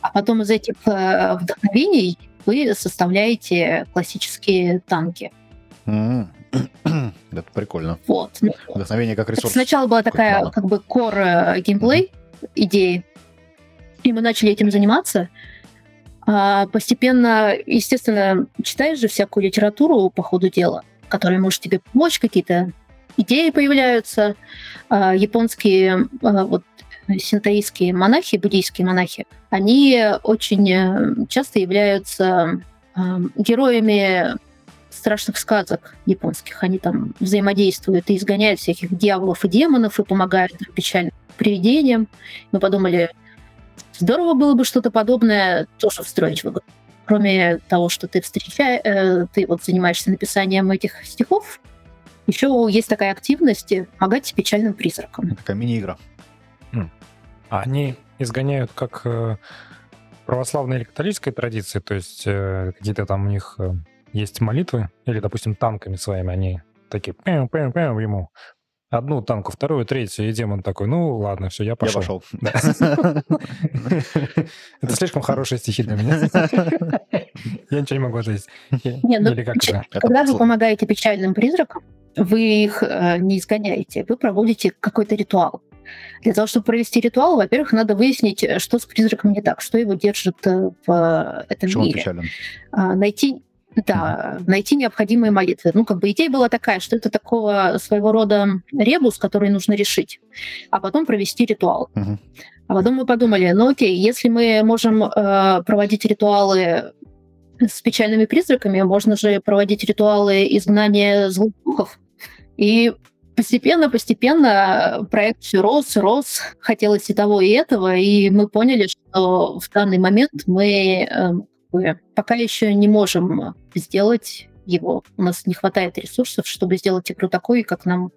а потом из этих вдохновений вы составляете классические танки. Это прикольно. Вот. Ну, Вдохновение как Это ресурс. сначала была такая как бы core геймплей идеи, и мы начали этим заниматься. А постепенно, естественно, читаешь же всякую литературу по ходу дела, которая может тебе помочь, какие-то идеи появляются. А японские а, вот синтоистские монахи, буддийские монахи, они очень э, часто являются а, героями страшных сказок японских. Они там взаимодействуют и изгоняют всяких дьяволов и демонов и помогают печальным привидениям. Мы подумали, здорово было бы что-то подобное тоже встроить в игру. Кроме того, что ты встречаешь, ты вот занимаешься написанием этих стихов, еще есть такая активность э, помогать печальным призракам. Такая мини-игра. А они изгоняют как э, православной или католической традиции, то есть э, какие-то там у них э, есть молитвы, или, допустим, танками своими они такие пэм пэм пэм ему одну танку, вторую, третью, и демон такой, ну ладно, все, я Я пошел. пошел. Это слишком хорошие стихи для меня. Я ничего не могу ответить. Ну, Когда вы помогаете печальным призракам, вы их э, не изгоняете, вы проводите какой-то ритуал. Для того, чтобы провести ритуал, во-первых, надо выяснить, э, что с призраком не так, что его держит э, в этом Почему он мире. печален? А, найти, да, найти необходимые молитвы. Ну, как бы идея была такая, что это такого своего рода ребус, который нужно решить, а потом провести ритуал. Мгм. А потом мы подумали, ну окей, если мы можем э, проводить ритуалы с печальными призраками, можно же проводить ритуалы изгнания злых духов. И постепенно-постепенно проект все рос, рос, хотелось и того, и этого, и мы поняли, что в данный момент мы э, как бы пока еще не можем сделать его. У нас не хватает ресурсов, чтобы сделать игру такой, как нам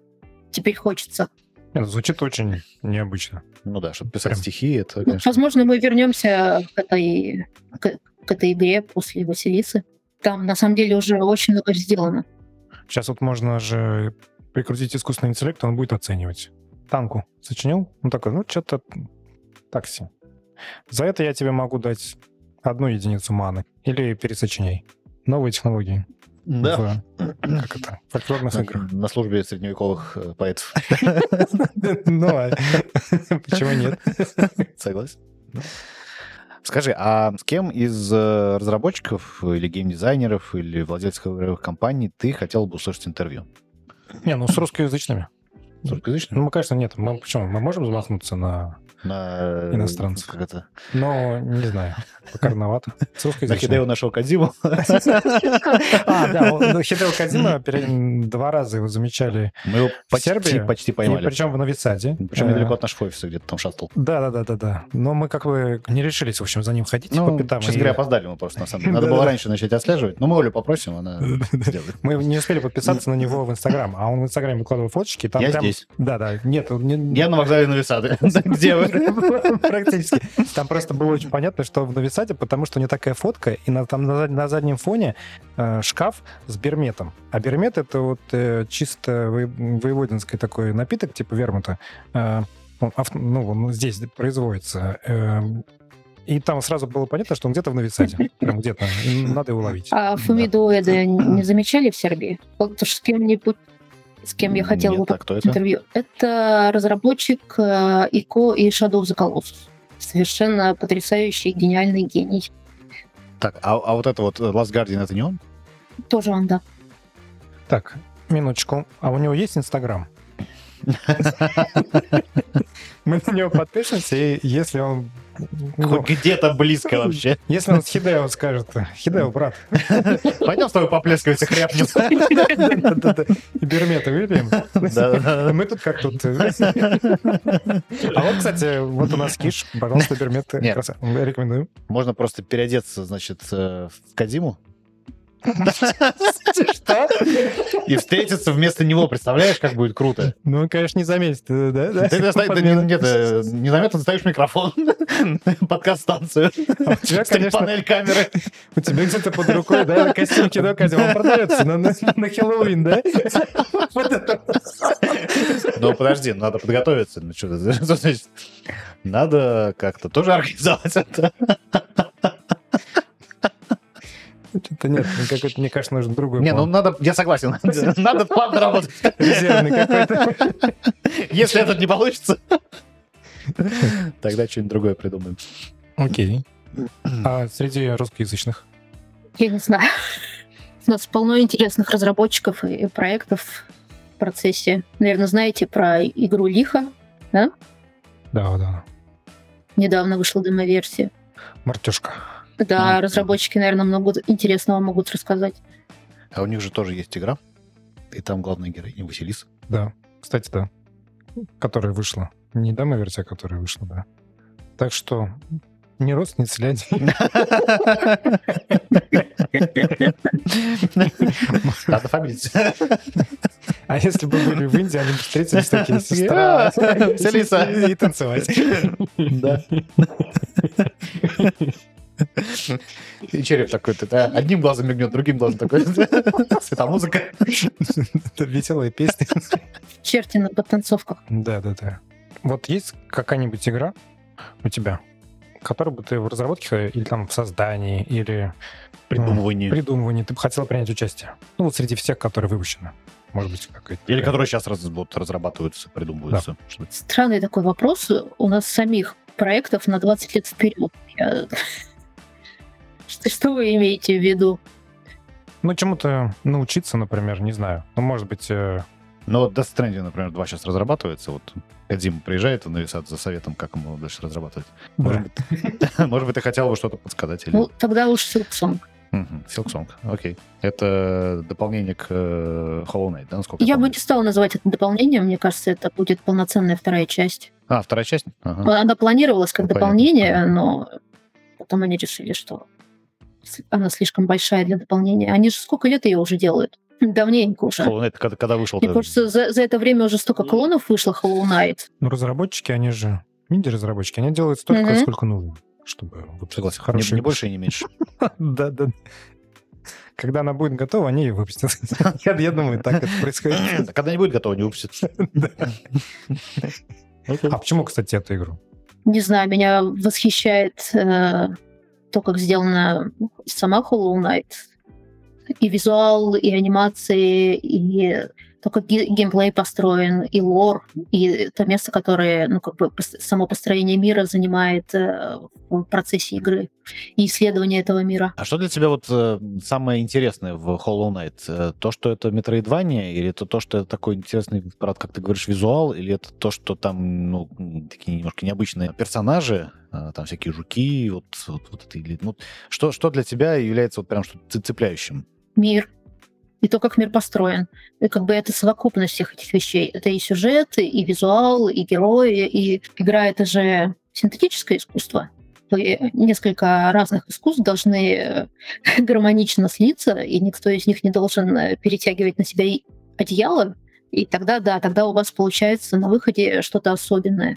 теперь хочется. Ну, Звучит очень необычно. Ну да, чтобы писать Прям. стихи, это, Ну, конечно... Возможно, мы вернемся к этой, к, к этой игре после Василисы. Там, на самом деле, уже очень много сделано. Сейчас вот можно же прикрутить искусственный интеллект, он будет оценивать. Танку сочинил? Он такой, ну, что-то такси. За это я тебе могу дать одну единицу маны. Или пересочиняй. Новые технологии. Да. В, как это? фольклорных На, играх. на службе средневековых э, поэтов. Ну, а почему нет? Согласен. Скажи, а с кем из э, разработчиков или геймдизайнеров или владельцев игровых компаний ты хотел бы услышать интервью? Не, ну с русскоязычными. С русскоязычным? Ну, конечно, нет. Мы, почему? Мы можем замахнуться на... На... э, Иностранцев. Как это? Но, не знаю, пока рановато. С На русскоязычными. Хидео нашего Кадзиму. А, да, ну, Хидео Кадзима два раза его замечали. Мы его почти, почти поймали. причем в Новисаде. Причем Э, недалеко от нашего офиса, где-то там шаттл. Да, да, да, да, да. Но мы как бы не решились, в общем, за ним ходить Ну, по пятам. честно говоря, опоздали мы просто, на самом деле. Надо было раньше начать отслеживать. Но мы Олю попросим, она сделает. Мы не успели подписаться на него в Инстаграм, а он в Инстаграме выкладывал фоточки. Я здесь. Да, да. Нет, Я на вокзале Новисады. Где вы? Практически. Там просто было очень понятно, что в Новисаде, потому что у него такая фотка, и на, там на, на заднем фоне э, шкаф с берметом. А бермет — это вот э, чисто во- воеводинский такой напиток, типа вермута. Э, он ав- ну, он здесь производится. Э, и там сразу было понятно, что он где-то в Новисаде. Прям где-то. Надо его ловить. А Фумидоиды не замечали в Сербии? Вот с кем-нибудь, с кем я хотела Нет, бы а кто это? интервью. Это разработчик э, ИКО и Shadow of the Colossus. Совершенно потрясающий, гениальный гений. Так, а, а вот это вот э, Last Guardian, это не он? Тоже он, да. Так, минуточку. А у него есть Инстаграм? Мы на него подпишемся, и если он... ну, Хоть где-то близко вообще. Если он с Хидео скажет, Хидео, брат, Пойдем с тобой поплескивать и хряпнем. и берметы выпьем. Мы тут как тут... А вот, кстати, вот у нас киш, пожалуйста. Краса- Рекомендую. Можно просто переодеться, значит, э, в Кадиму Что? и встретиться вместо него. Представляешь, как будет круто? Ну, он, конечно, не заметит, э, да? Ты доста- ты не- нет, э, незаметно ставишь микрофон, подкаст-станцию, А панель камеры. у тебя где-то под рукой, да, костюм кино он продается на, Хэллоуин, да? Ну, подожди, надо подготовиться. Ну, что? Надо как-то тоже организовать это. Что-то нет, ну, какой-то, мне кажется, нужен другой Не, ну план. надо, я согласен, надо план работать. резервный какой-то. Если этот не получится, тогда что-нибудь другое придумаем. Окей. А среди русскоязычных? Я не знаю. У нас полно интересных разработчиков и проектов в процессе. Наверное, знаете про игру Лиха. Да, да. Недавно вышла демо-версия. Мартюшка. Да, Мгм. разработчики, наверное, много интересного могут рассказать. А у них же тоже есть игра, и там главная героиня Василиса. Да, кстати, да. Которая вышла. Не демо-версия, которая вышла, да. Так что не рост, не цыляне. Надо фамилить. А если бы были в Индии, они бы встретились такие, сестра, Василиса. и танцевать. Да. И череп такой, ты, да, одним глазом мигнет, другим глазом такой. Светомузыка. Это веселые песни. Черти на подтанцовках. Да, да, да. Вот есть какая-нибудь игра у тебя, которую бы ты в разработке или там в создании, или Придумывание. придумывании ты бы хотел принять участие? Ну, вот среди всех, которые выпущены. Может быть, какая-то... Или такая. которые сейчас раз, вот, разрабатываются, придумываются. Что- Странный такой вопрос. У нас самих проектов на 20 лет вперед. Я- Что, что вы имеете в виду? Ну, чему-то научиться, например, не знаю. Ну, может быть, э, Ну, вот Death Stranding, например, 2 сейчас разрабатывается. Вот Кадзима приезжает в Нависат за советом, как ему дальше разрабатывать. Может да. быть, может быть, ты хотел бы что-то подсказать? Или... Ну, тогда уж Silksong. Мгм, Silksong, окей. Это дополнение к э, Hollow Knight, да, насколько Я бы не стала называть это дополнением. Мне кажется, это будет полноценная вторая часть. А, вторая часть? Ага. Она планировалась как Ну, дополнение, понятно. но потом они решили, что она слишком большая для дополнения. Они же сколько лет ее уже делают? Давненько уже. Hollow Knight, когда, когда вышел? Мне кажется, за, за это время уже столько клонов вышло Hollow Knight. Ну, разработчики, они же... Инди-разработчики, они делают столько, Мгм. сколько нужно, чтобы... выпустить Согласен. Хорошие... Не, не больше и не меньше. Да, да. Когда она будет готова, они ее выпустят. Я я думаю, так это происходит. Когда не будет готово, не выпустят. А почему, кстати, эту игру? Не знаю, меня восхищает э, то, как сделана сама Hollow Knight. И визуал, и анимации, и то, как ге- геймплей построен, и лор, и то место, которое, ну, как бы само построение мира занимает э, в процессе игры, и исследование этого мира. А что для тебя вот э, самое интересное в Hollow Knight? Э, То, что это метроидвания, или это то, что это такой интересный, правда, как ты говоришь, визуал, или это то, что там, ну, такие немножко необычные персонажи, там всякие жуки, вот, вот, вот это, или, ну, что, что для тебя является вот прям что цепляющим? Мир. И то, как мир построен. И как бы это совокупность всех этих вещей. Это и сюжет, и визуал, и герои, и игра — это же синтетическое искусство. Несколько разных искусств должны э, гармонично слиться, и никто из них не должен э, перетягивать на себя одеяло. И тогда, да, тогда у вас получается на выходе что-то особенное.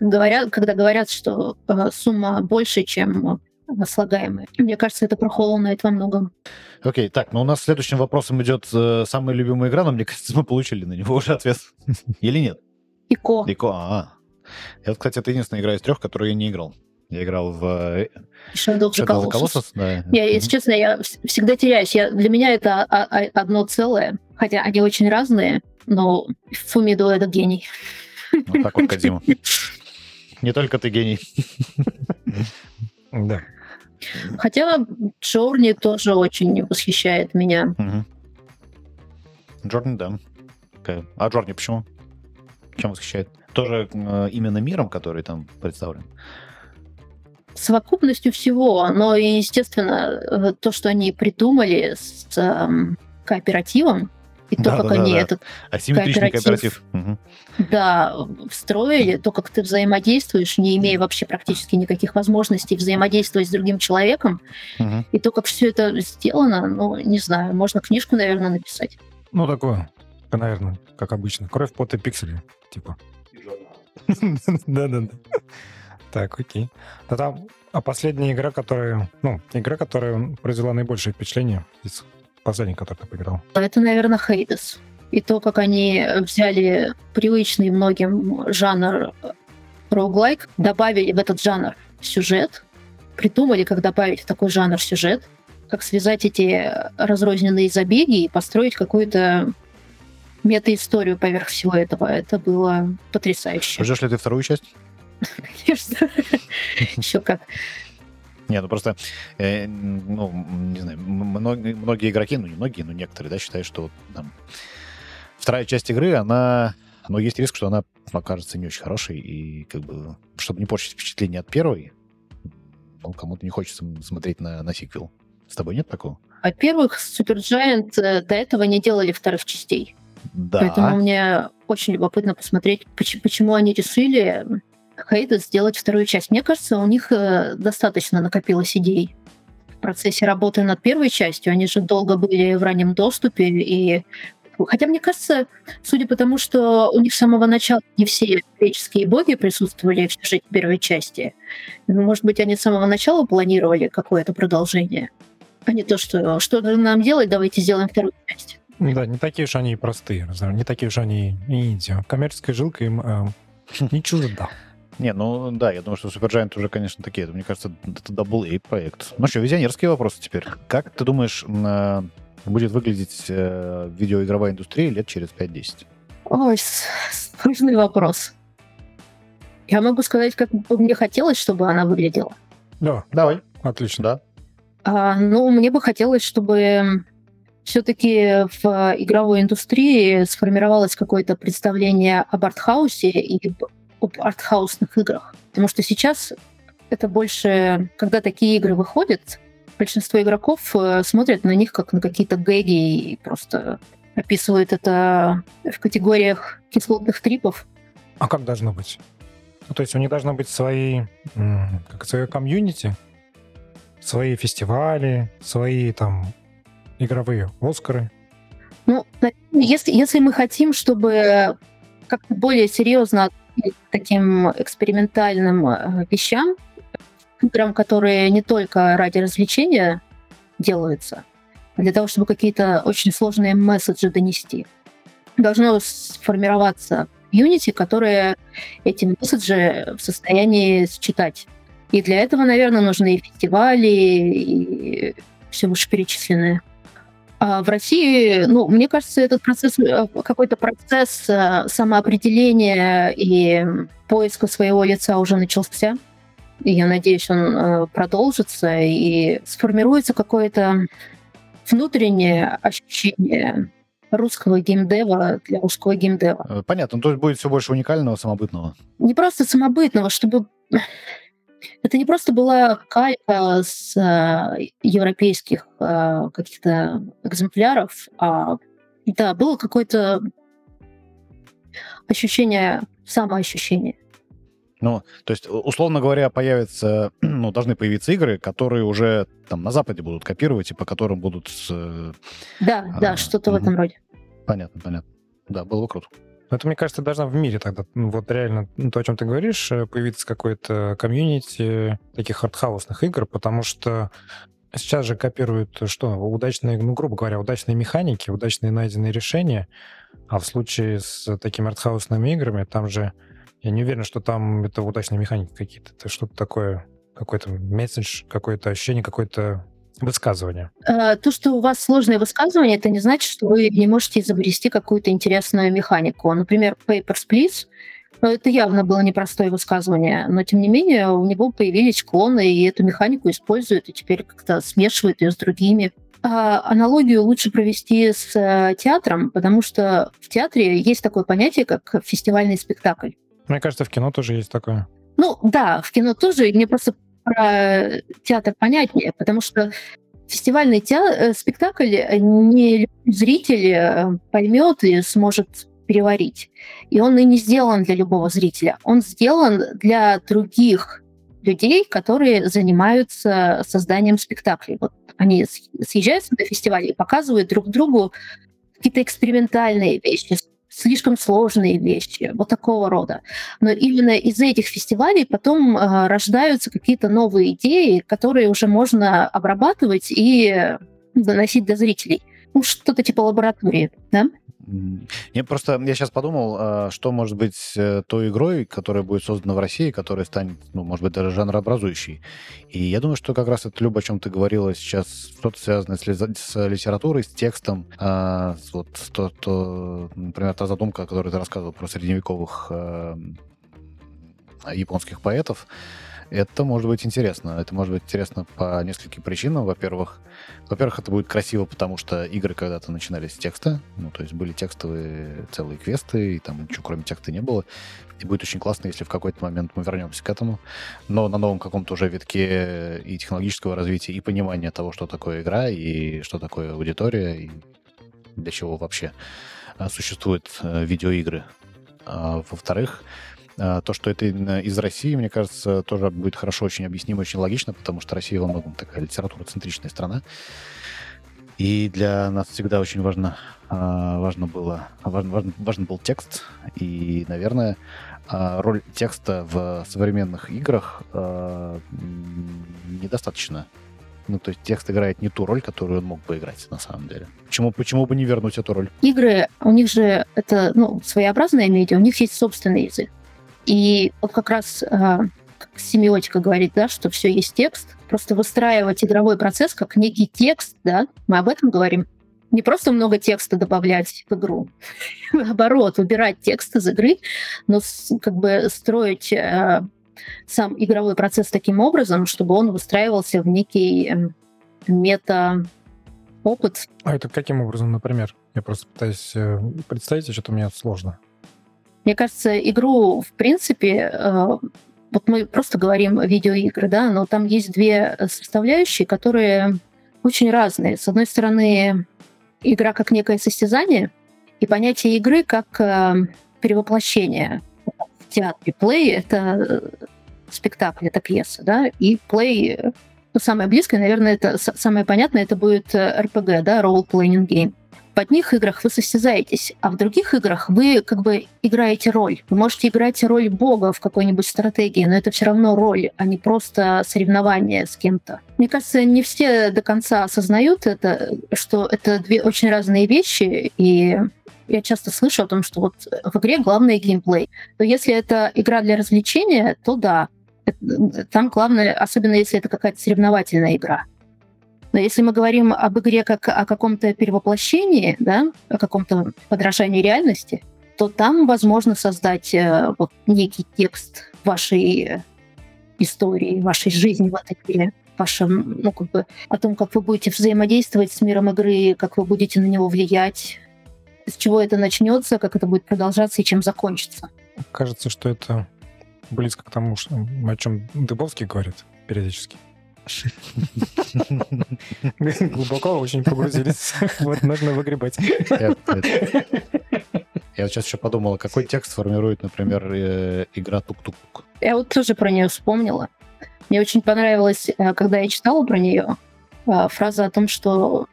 Говорят, когда говорят, что э, сумма больше, чем слагаемая. Мне кажется, это про Hollow Knight во многом. Окей, так, ну у нас следующим вопросом идет э, самая любимая игра, но мне кажется, мы получили на него уже ответ. Или нет? Ико. Ико, а. Я, вот, кстати, это единственная игра из трех, которую я не играл. Я играл в э, Shadow of the Colossus. Colossus, да. Я, если честно, я вс- всегда теряюсь. Я, для меня это одно целое, хотя они очень разные, но Фумидо — это гений. Вот так вот, Кадима. Не только ты гений. Да. Хотя Джорни тоже очень восхищает меня. Джорни, да. А Джорни почему? Чем восхищает? Тоже э, именно миром, который там представлен? Совокупностью всего, но естественно, э, то, что они придумали с эм, кооперативом, и то, как Да-да-да-да. они этот, Асимметричный Кооператив. кооператив. Да, встроили, то, как ты взаимодействуешь, не имея вообще практически никаких возможностей взаимодействовать с другим человеком, Мгм. И то, как все это сделано, ну, не знаю, можно книжку, наверное, написать. Ну, такое, наверное, как обычно. Кровь, пот и пиксели, типа. Да-да-да. Так, окей. Тогда, а последняя игра, которая... Ну, игра, которая произвела наибольшее впечатление из последних, которых ты поиграл. Это, наверное, Хейдес. И то, как они взяли привычный многим жанр роуглайк, добавили в этот жанр сюжет, придумали, как добавить в такой жанр сюжет, как связать эти разрозненные забеги и построить какую-то мета-историю поверх всего этого. Это было потрясающе. Ждешь ли ты вторую часть? Конечно. Еще как. Нет, ну просто, э, ну, не знаю, многие, многие игроки, ну не многие, но некоторые, да, считают, что там вторая часть игры, она, ну, есть риск, что она окажется не очень хорошей, и как бы, чтобы не портить впечатление от первой, ну, кому-то не хочется смотреть на, на сиквел. С тобой нет такого? Во-первых, Supergiant э, до этого не делали вторых частей. Да. Поэтому мне очень любопытно посмотреть, поч- почему они решили Хейдес сделать вторую часть. Мне кажется, у них э, достаточно накопилось идей в процессе работы над первой частью. Они же долго были в раннем доступе, и Хотя, мне кажется, судя по тому, что у них с самого начала не все греческие боги присутствовали в сюжете первой части, может быть, они с самого начала планировали какое-то продолжение, а не то, что что нам делать, давайте сделаем вторую часть. Да, не такие уж они и простые, не такие уж они и инди. Коммерческая жилка им э, не чужда. Не, ну да, я думаю, что Supergiant уже, конечно, такие. Мне кажется, это double A проект. Ну что, визионерские вопросы теперь. Как ты думаешь, будет выглядеть э, видеоигровая индустрия лет через 5-10? Ой, сложный вопрос. Я могу сказать, как бы мне хотелось, чтобы она выглядела. Да, давай. Отлично. Да. А, ну, мне бы хотелось, чтобы все-таки в игровой индустрии сформировалось какое-то представление об артхаусе и об артхаусных играх. Потому что сейчас это больше, когда такие игры выходят, большинство игроков э, смотрят на них как на какие-то гэги и просто описывают это в категориях кислотных трипов. А как должно быть? Ну, то есть у них должно быть свои, как свое комьюнити, свои фестивали, свои там игровые Оскары. Ну, если, если мы хотим, чтобы как-то более серьезно таким экспериментальным э, вещам, играм, которые не только ради развлечения делаются, а для того, чтобы какие-то очень сложные месседжи донести. Должно сформироваться Unity, которое эти месседжи в состоянии считать. И для этого, наверное, нужны и фестивали, и все вышеперечисленное. А в России, ну, мне кажется, этот процесс, э, какой-то процесс э, самоопределения и поиска своего лица уже начался. И я надеюсь, он э, продолжится и сформируется какое-то внутреннее ощущение русского геймдева для русского геймдева. Понятно, ну, то есть будет все больше уникального, самобытного. Не просто самобытного, чтобы это не просто была калька с э, европейских э, каких-то экземпляров, а да, было какое-то ощущение, самоощущение. Ну, то есть, условно говоря, появятся, ну, должны появиться игры, которые уже там на Западе будут копировать и по которым будут... Э, да, а, да, что-то угу. в этом роде. Понятно, понятно. Да, было бы круто. Это, мне кажется, должна в мире тогда, ну, вот реально, ну, то, о чем ты говоришь, э, появиться какой-то комьюнити таких артхаусных игр, потому что сейчас же копируют что? Удачные, ну, грубо говоря, удачные механики, удачные найденные решения, а в случае с такими артхаусными играми, там же, я не уверен, что там это удачные механики какие-то, это что-то такое, какой-то месседж, какое-то ощущение, какой-то Высказывание. Э, то, что у вас сложное высказывание, это не значит, что вы не можете изобрести какую-то интересную механику. Например, Papers, Please ну, это явно было непростое высказывание, но тем не менее у него появились клоны, и эту механику используют, и теперь как-то смешивают ее с другими. А аналогию лучше провести с э, театром, потому что в театре есть такое понятие, как фестивальный спектакль. Мне кажется, в кино тоже есть такое. Ну да, в кино тоже, мне просто про театр понятнее, потому что фестивальный театр, э, спектакль не зритель э, поймет и сможет переварить. И он и не сделан для любого зрителя. Он сделан для других людей, которые занимаются созданием спектаклей. Вот они съезжаются на фестиваль и показывают друг другу какие-то экспериментальные вещи, слишком сложные вещи, вот такого рода. Но именно из этих фестивалей потом э, рождаются какие-то новые идеи, которые уже можно обрабатывать и доносить до зрителей. Ну, что-то типа лаборатории, да? Я просто, я сейчас подумал, а, что может быть э, той игрой, которая будет создана в России, которая станет, ну, может быть, даже жанрообразующей. И я думаю, что как раз это, Люба, о чем ты говорила сейчас, что-то связанное с, с литературой, с текстом, а, вот то, то, например, та задумка, которую ты рассказывал про средневековых а, японских поэтов, это может быть интересно. Это может быть интересно по нескольким причинам. Во-первых, во-первых, это будет красиво, потому что игры когда-то начинались с текста. Ну, то есть были текстовые целые квесты, и там ничего кроме текста не было. И будет очень классно, если в какой-то момент мы вернемся к этому. Но на новом каком-то уже витке и технологического развития, и понимания того, что такое игра, и что такое аудитория, и для чего вообще а, существуют э, видеоигры. А, во-вторых, то, что это из России, мне кажется, тоже будет хорошо очень объяснимо, очень логично, потому что Россия во многом такая литература-центричная страна. И для нас всегда очень важно, а, важно было, важно, важно, важен был текст. И, наверное, а, роль текста в современных играх а, недостаточно. Ну, то есть текст играет не ту роль, которую он мог бы играть на самом деле. Почему, почему бы не вернуть эту роль? Игры, у них же это ну, своеобразное медиа, у них есть собственный язык. И вот как раз а, как семиотика говорит, да, что все есть текст. Просто выстраивать игровой процесс как некий текст, да, мы об этом говорим. Не просто много текста добавлять в игру, наоборот, убирать текст из игры, но как бы строить э, сам игровой процесс таким образом, чтобы он выстраивался в некий эм, мета-опыт. А это каким образом, например? Я просто пытаюсь э, представить, а что-то мне сложно. Мне кажется, игру, в принципе, э, вот мы просто говорим видеоигры, да, но там есть две составляющие, которые очень разные. С одной стороны, игра как некое состязание, и понятие игры как э, перевоплощение в театре. Плей — это э, спектакль, это пьеса, да, и плей, э, ну, самое близкое, наверное, это самое понятное, это будет э, RPG, да, Role Playing Game. В одних играх вы состязаетесь, а в других играх вы как бы играете роль. Вы можете играть роль бога в какой-нибудь стратегии, но это все равно роль, а не просто соревнование с кем-то. Мне кажется, не все до конца осознают это, что это две очень разные вещи, и я часто слышу о том, что вот в игре главное геймплей. Но если это игра для развлечения, то да, там главное, особенно если это какая-то соревновательная игра. Но если мы говорим об игре как о каком-то перевоплощении, да, о каком-то подражании реальности, то там возможно создать э, вот некий текст вашей истории, вашей жизни в этой игре, вашем, ну, как бы, о том, как вы будете взаимодействовать с миром игры, как вы будете на него влиять, с чего это начнется, как это будет продолжаться и чем закончится. Кажется, что это близко к тому, что, о чем Дыбовский говорит периодически. Глубоко очень погрузились. Вот нужно выгребать. Я, вот сейчас еще подумал, а какой текст формирует, например, э, игра Тук-Тук-Тук. Я вот тоже про нее вспомнила. Мне очень понравилось, э, когда я читала про нее, э, фраза о том, что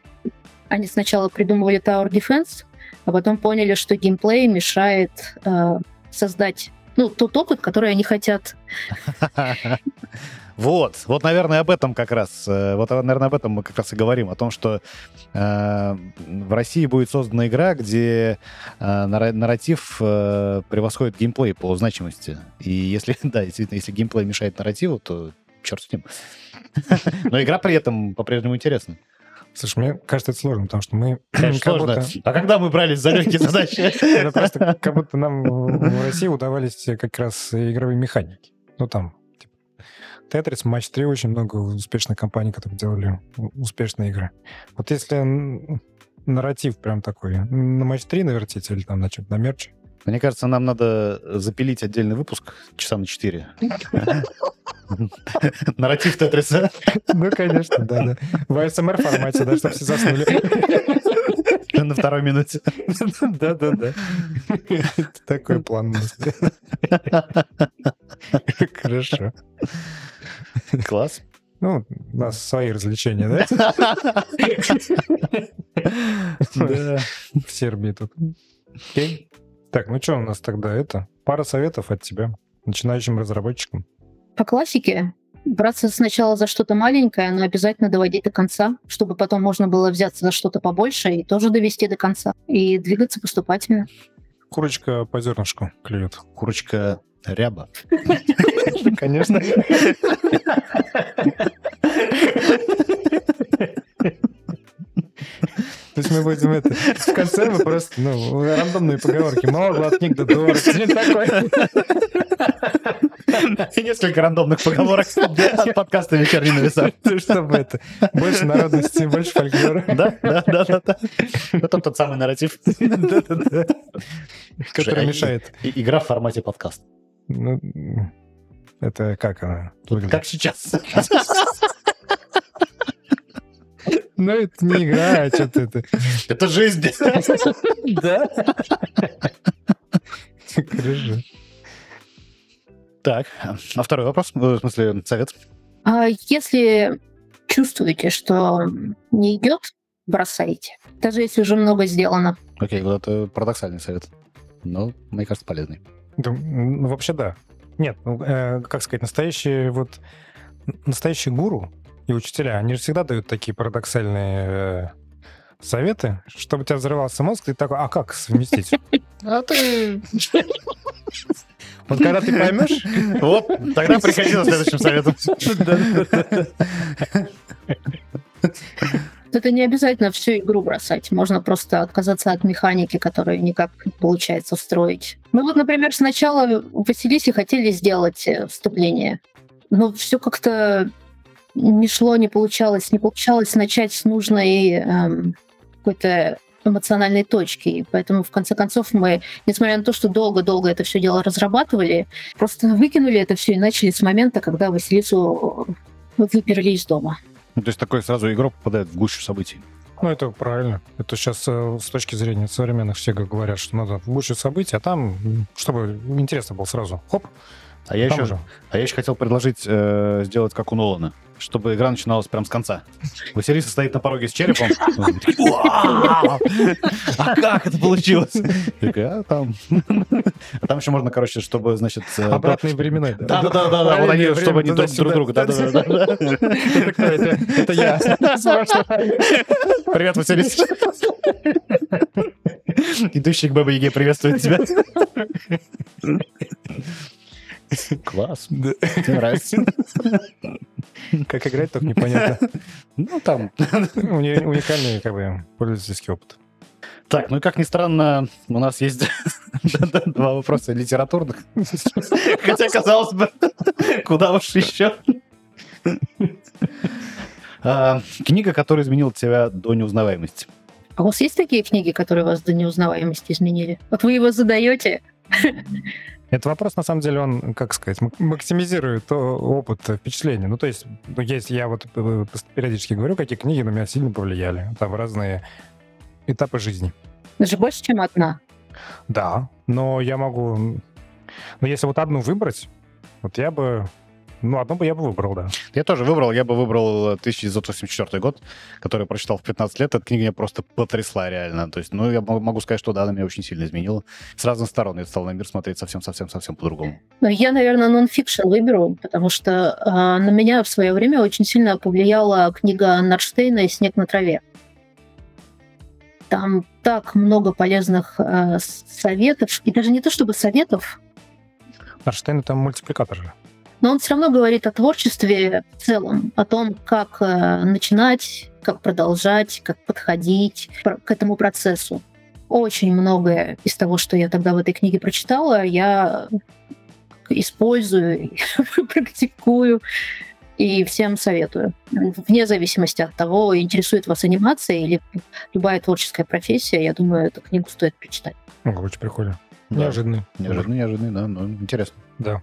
они сначала придумывали Tower Defense, а потом поняли, что геймплей мешает создать ну, тот опыт, который они хотят. Вот, вот, наверное, об этом как раз, э, вот, наверное, об этом мы как раз и говорим, о том, что э, в России будет создана игра, где э, нарратив э, превосходит геймплей по значимости. И если, да, действительно, если геймплей мешает нарративу, то черт с ним. Но игра при этом по-прежнему интересна. Слушай, мне кажется, это сложно, потому что мы... Конечно, сложно. будто- А когда мы брались за легкие задачи? Это просто как будто нам в России удавались как раз игровые механики. Ну, там, Тетрис, Матч 3, очень много успешных компаний, которые делали успешные игры. Вот если нарратив прям такой, на Матч 3 навертите или там на чем-то, на мерче, Мне кажется, нам надо запилить отдельный выпуск часа на 4. Нарратив Тетриса. Ну, конечно, да-да. В ASMR формате, да, чтобы все заснули. На второй минуте. Да-да-да. Такой план у нас. Хорошо. Класс. Ну, у нас свои развлечения, да? Да. В Сербии тут. Окей. Так, ну что у нас тогда это? Пара советов от тебя, начинающим разработчикам. По классике браться сначала за что-то маленькое, но обязательно доводить до конца, чтобы потом можно было взяться за что-то побольше и тоже довести до конца. И двигаться поступательно. Курочка по зернышку клюет. Курочка ряба. Конечно. То есть мы будем это... В конце мы просто, ну, рандомные поговорки. Мало глотник да дорог. Что-нибудь такое. И несколько рандомных поговорок от подкаста «Вечерний на весах». Чтобы это... Больше народности, больше фольклора. Да, да, да, да, да. Это тот самый нарратив. Который а мешает. Игра в формате подкаст. Ну, это как она выглядит? Как сейчас. Ну, это не игра, а что-то это... Это жизнь. Да? Хорошо. Так, а второй вопрос, э, в смысле, совет. А если чувствуете, что не идет, бросайте. Даже если уже много сделано. Окей, вот это парадоксальный совет. Но, мне кажется, полезный. Да, ну, вообще да. Нет, ну, э, как сказать, настоящие вот настоящие гуру и учителя, они же всегда дают такие парадоксальные э, советы, чтобы у тебя взрывался мозг, ты такой, а как совместить? А ты... Вот когда ты поймешь, Вот, тогда приходи за следующим советом. Это не обязательно всю игру бросать. Можно просто отказаться от механики, которую никак не получается встроить. Мы вот, например, сначала Василисе хотели сделать э, вступление, но все как-то не шло, не получалось. Не получалось начать с нужной эм, какой-то эмоциональной точки. И поэтому, в конце концов, мы, несмотря на то, что долго-долго это все дело разрабатывали, просто выкинули это все и начали с момента, когда Василису выперли из дома. Ну, то есть такой сразу игрок попадает в гущу событий. ну это правильно. Это сейчас э, с точки зрения современных все говорят, что надо в гуще событий, а там, чтобы интересно было сразу. Хоп, А я еще, а я еще хотел предложить э, сделать как у Нолана, чтобы игра начиналась прям с конца. Василиса стоит на пороге с черепом. А как это получилось? А там... А там еще можно, короче, чтобы, значит... э, Обратные времена. Да, да, да, да, да, вот они, чтобы они друг друг друга. Это я. Привет, Василиса. Идущий к Бабе Яге приветствует тебя. Класс. Мне нравится. Как играть, только непонятно. Ну, там. Уникальный как бы пользовательский опыт. Так, ну и как ни странно, у нас есть два вопроса литературных. Хотя, казалось бы, куда уж еще. А, Книга, которая изменила тебя до неузнаваемости. А у вас есть такие книги, которые вас до неузнаваемости изменили? Вот вы его задаете, Этот вопрос, на самом деле, он, как сказать, максимизирует о- опыт э, впечатления. Ну, то есть, ну, есть, я вот э, периодически говорю, какие книги на меня сильно повлияли. Там разные этапы жизни. даже больше, чем одна. Да, но я могу... Ну, если вот одну выбрать, вот я бы... Ну, одну бы я бы выбрал, да. Я тоже выбрал, я бы выбрал 1984 год, который прочитал в 15 лет. Эта книга меня просто потрясла реально. То есть, ну, я мо- могу сказать, что да, она меня очень сильно изменила. С разных сторон я стал на мир смотреть совсем-совсем-совсем по-другому. Но я, наверное, нонфикшн выберу, потому что а, на меня в свое время очень сильно повлияла книга Нарштейна «Снег на траве». Там так много полезных с- советов, и даже не то чтобы советов, Арштейн это мультипликатор же. Но он все равно говорит о творчестве в целом, о том, как э, начинать, как продолжать, как подходить к этому процессу. Очень многое из того, что я тогда в этой книге прочитала, я использую, практикую и всем советую. Вне зависимости от того, интересует вас анимация или любая творческая профессия, я думаю, эту книгу стоит прочитать. Очень прикольно. Да. Неожиданный. Неожиданно, неожиданно, да, но интересно. Да.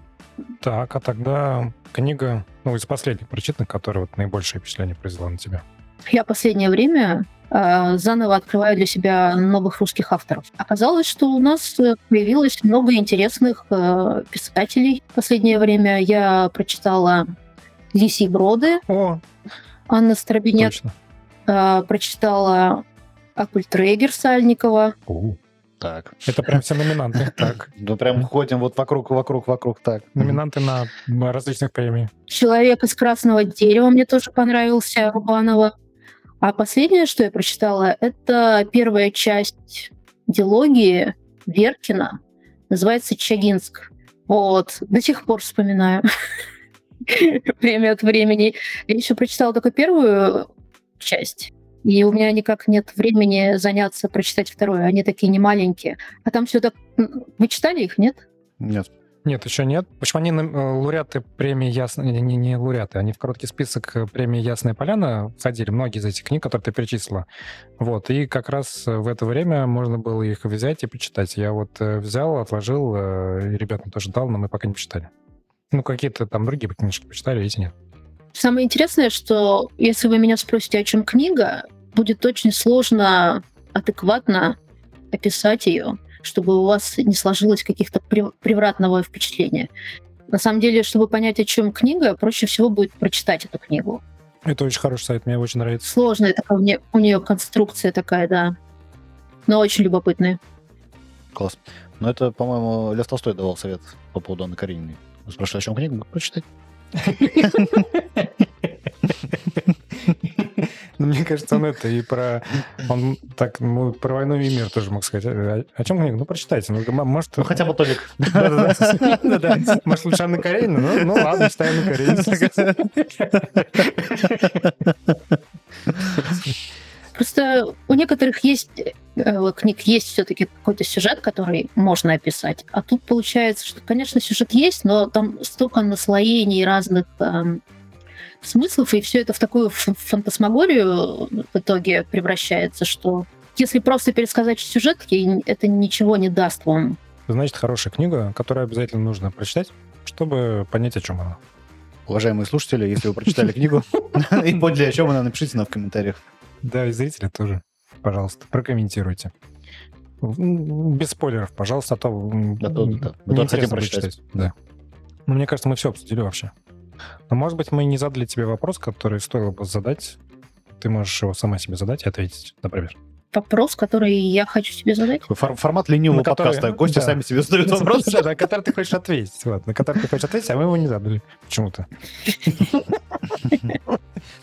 Так, а тогда книга, ну, из последних прочитанных, которая вот наибольшее впечатление произвела на тебя. Я последнее время э, заново открываю для себя новых русских авторов. Оказалось, что у нас э, появилось много интересных э, писателей в последнее время. Я прочитала «Лисьи броды», О, Анна Старобиняк, точно. э, прочитала «Акультрегер» Сальникова. У, Так. Это прям все номинанты. Так, Ну, прям ходим вот вокруг, вокруг, вокруг, так. номинанты на различных премий. «Человек из красного дерева» мне тоже понравился, Рубанова. А последнее, что я прочитала, это первая часть дилогии Веркина. Называется «Чагинск». Вот, до сих пор вспоминаю. Время от времени. Я еще прочитала только первую часть. И у меня никак нет времени заняться прочитать вторую. Они такие не маленькие. А там все так... Вы читали их, нет? Нет. Нет, еще нет. Почему они э, лауреаты премии Ясная... Не, не, не лауреаты, они в короткий список э, премии Ясная Поляна входили, многие из этих книг, которые ты перечислила. Вот, и как раз э, в это время можно было их взять и почитать. Я вот э, взял, отложил, э, и ребятам тоже дал, но мы пока не почитали. Ну, какие-то там другие книжки почитали, эти нет. Самое интересное, что если вы меня спросите, о чем книга, будет очень сложно адекватно описать ее, чтобы у вас не сложилось каких-то прев- превратного впечатления. На самом деле, чтобы понять, о чем книга, проще всего будет прочитать эту книгу. Это очень хороший сайт, мне очень нравится. Сложная такая, у нее, у нее конструкция такая, да. Но очень любопытная. Класс. Но это, по-моему, Лев Толстой давал совет по поводу Анны Карениной. Спрашивали, о чем книгу? Прочитать. Ну, мне кажется, он это и про... Он так, ну, про войну и мир тоже мог сказать. О, о чем книга? Ну, прочитайте. Ну, может... Ну, хотя бы Толик. Да-да-да. Да-да. Может, лучше Анна Каренина? Ну, ну ладно, читаем Анну Каренину. Просто у некоторых есть э, книг есть все-таки какой-то сюжет, который можно описать. А тут получается, что, конечно, сюжет есть, но там столько наслоений разных эм, смыслов, и все это в такую фантасмагорию в итоге превращается, что если просто пересказать сюжет, это ничего не даст вам. Значит, хорошая книга, которую обязательно нужно прочитать, чтобы понять, о чем она. Уважаемые слушатели, если вы прочитали книгу и поняли, о чем она, напишите нам в комментариях. Да, и зрители тоже, пожалуйста, прокомментируйте. Без спойлеров, пожалуйста, а то, Да, то- да. Мы тоже хотим прочитать. читать. Да. Ну, мне кажется, мы все обсудили вообще. Но, может быть, мы не задали тебе вопрос, который стоило бы задать. Ты можешь его сама себе задать и ответить, например. Вопрос, который я хочу тебе задать. Фор- формат ленивого На который- подкаста. Гости да. сами себе задают вопрос. Да, на который ты хочешь ответить. Вот, на который ты хочешь ответить, а мы его не задали почему-то.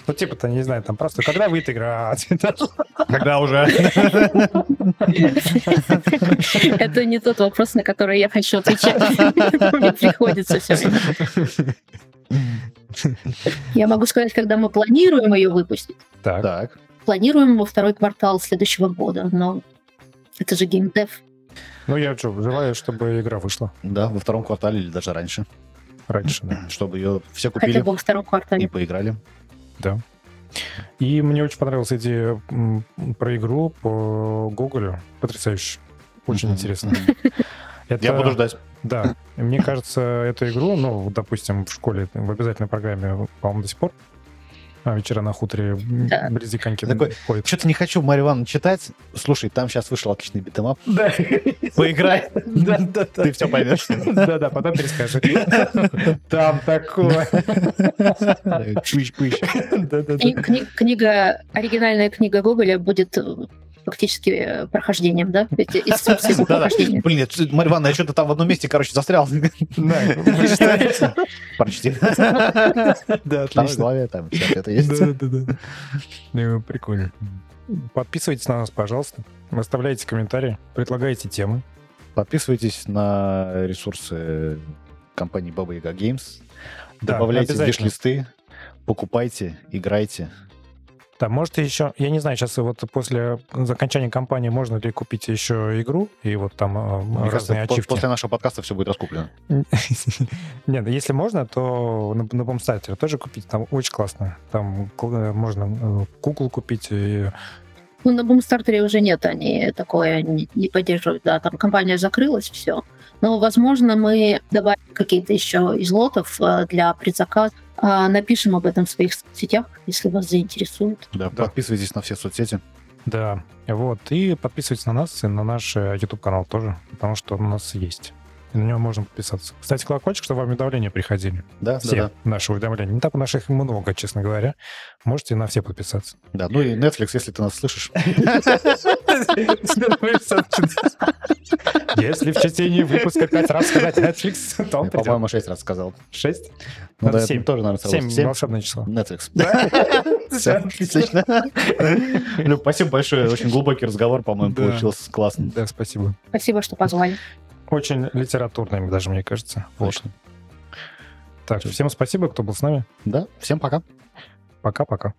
Ну, типа-то, не знаю, там просто, когда выйдет игра? Когда уже? Это не тот вопрос, на который я хочу отвечать. Мне приходится все. Я могу сказать, когда мы планируем ее выпустить. Так, Так. Планируем во второй квартал следующего года, но это же геймдев. ну я что, желаю, чтобы игра вышла Да, во втором квартале или даже раньше. раньше, да. Чтобы ее все Хотя купили бы во втором и квартале. поиграли. Да. И мне очень понравилась идея про игру по Гоголю. Потрясающе. Очень интересно. Это- Я буду ждать. Да. И Мне кажется, эту игру, ну, допустим, в школе, в обязательной программе, по-моему, до сих пор а, вечера на хуторе Да. близ Диканьки Такой. Что-то не хочу Марья Ивановна читать. Слушай, там сейчас вышел отличный beat 'em up. Да. Поиграй. Да, да, да. Ты все поймешь. Да-да, потом перескажи. Там такое. Кни- книга, оригинальная книга Гоголя будет э, фактически э, прохождением, да? Да-да. прохождению. Блин, я- Марья Ивановна, я что-то там в одном месте, короче, застрял. Да, Прочти. Да, Там в отлично. там это есть. Да-да-да. Ну, Прикольно. Подписывайтесь на нас, пожалуйста. Оставляйте комментарии, предлагайте темы. Подписывайтесь на ресурсы компании Баба Яга Games. Да, Добавляйте обязательно. виш-листы, покупайте, играйте. Да, можете еще, я не знаю, сейчас вот после окончания кампании можно ли купить еще игру и вот там э, Мне кажется, разные по- ачивки. после нашего подкаста все будет раскуплено. Нет, если можно, то на, на Бомстартере тоже купить, там очень классно. Там кл- можно э, куклу купить и Ну, на Бумстартере уже нет, они такое не, не поддерживают. Да, там компания закрылась, все. Но, возможно, мы добавим какие-то еще из лотов э, для предзаказа. А, Напишем об этом в своих сетях, если вас заинтересует. Да, Да. Подписывайтесь на все соцсети. Да, вот. И подписывайтесь на нас и на наш э, YouTube-канал тоже, потому что он у нас есть. И на него можно подписаться. Ставьте колокольчик, чтобы вам уведомления приходили. Да, Все да, наши уведомления. Не так у наших их много, честно говоря. Можете на все подписаться. да. Да, ну и Netflix, если ты нас слышишь. Если в течение выпуска пять раз сказать Netflix, то он по-моему, шесть раз сказал. Шесть? Ну Надо да, семь. тоже, наверное, Семь Семь. волшебное число. Netflix. Да? Отлично. Люб, спасибо большое. Очень глубокий разговор, по-моему, Да. получился классно. Да, спасибо. Спасибо, что позвали. Очень литературный даже, мне кажется. Вот. Так, всем спасибо, кто был с нами. Да, всем пока. Пока-пока.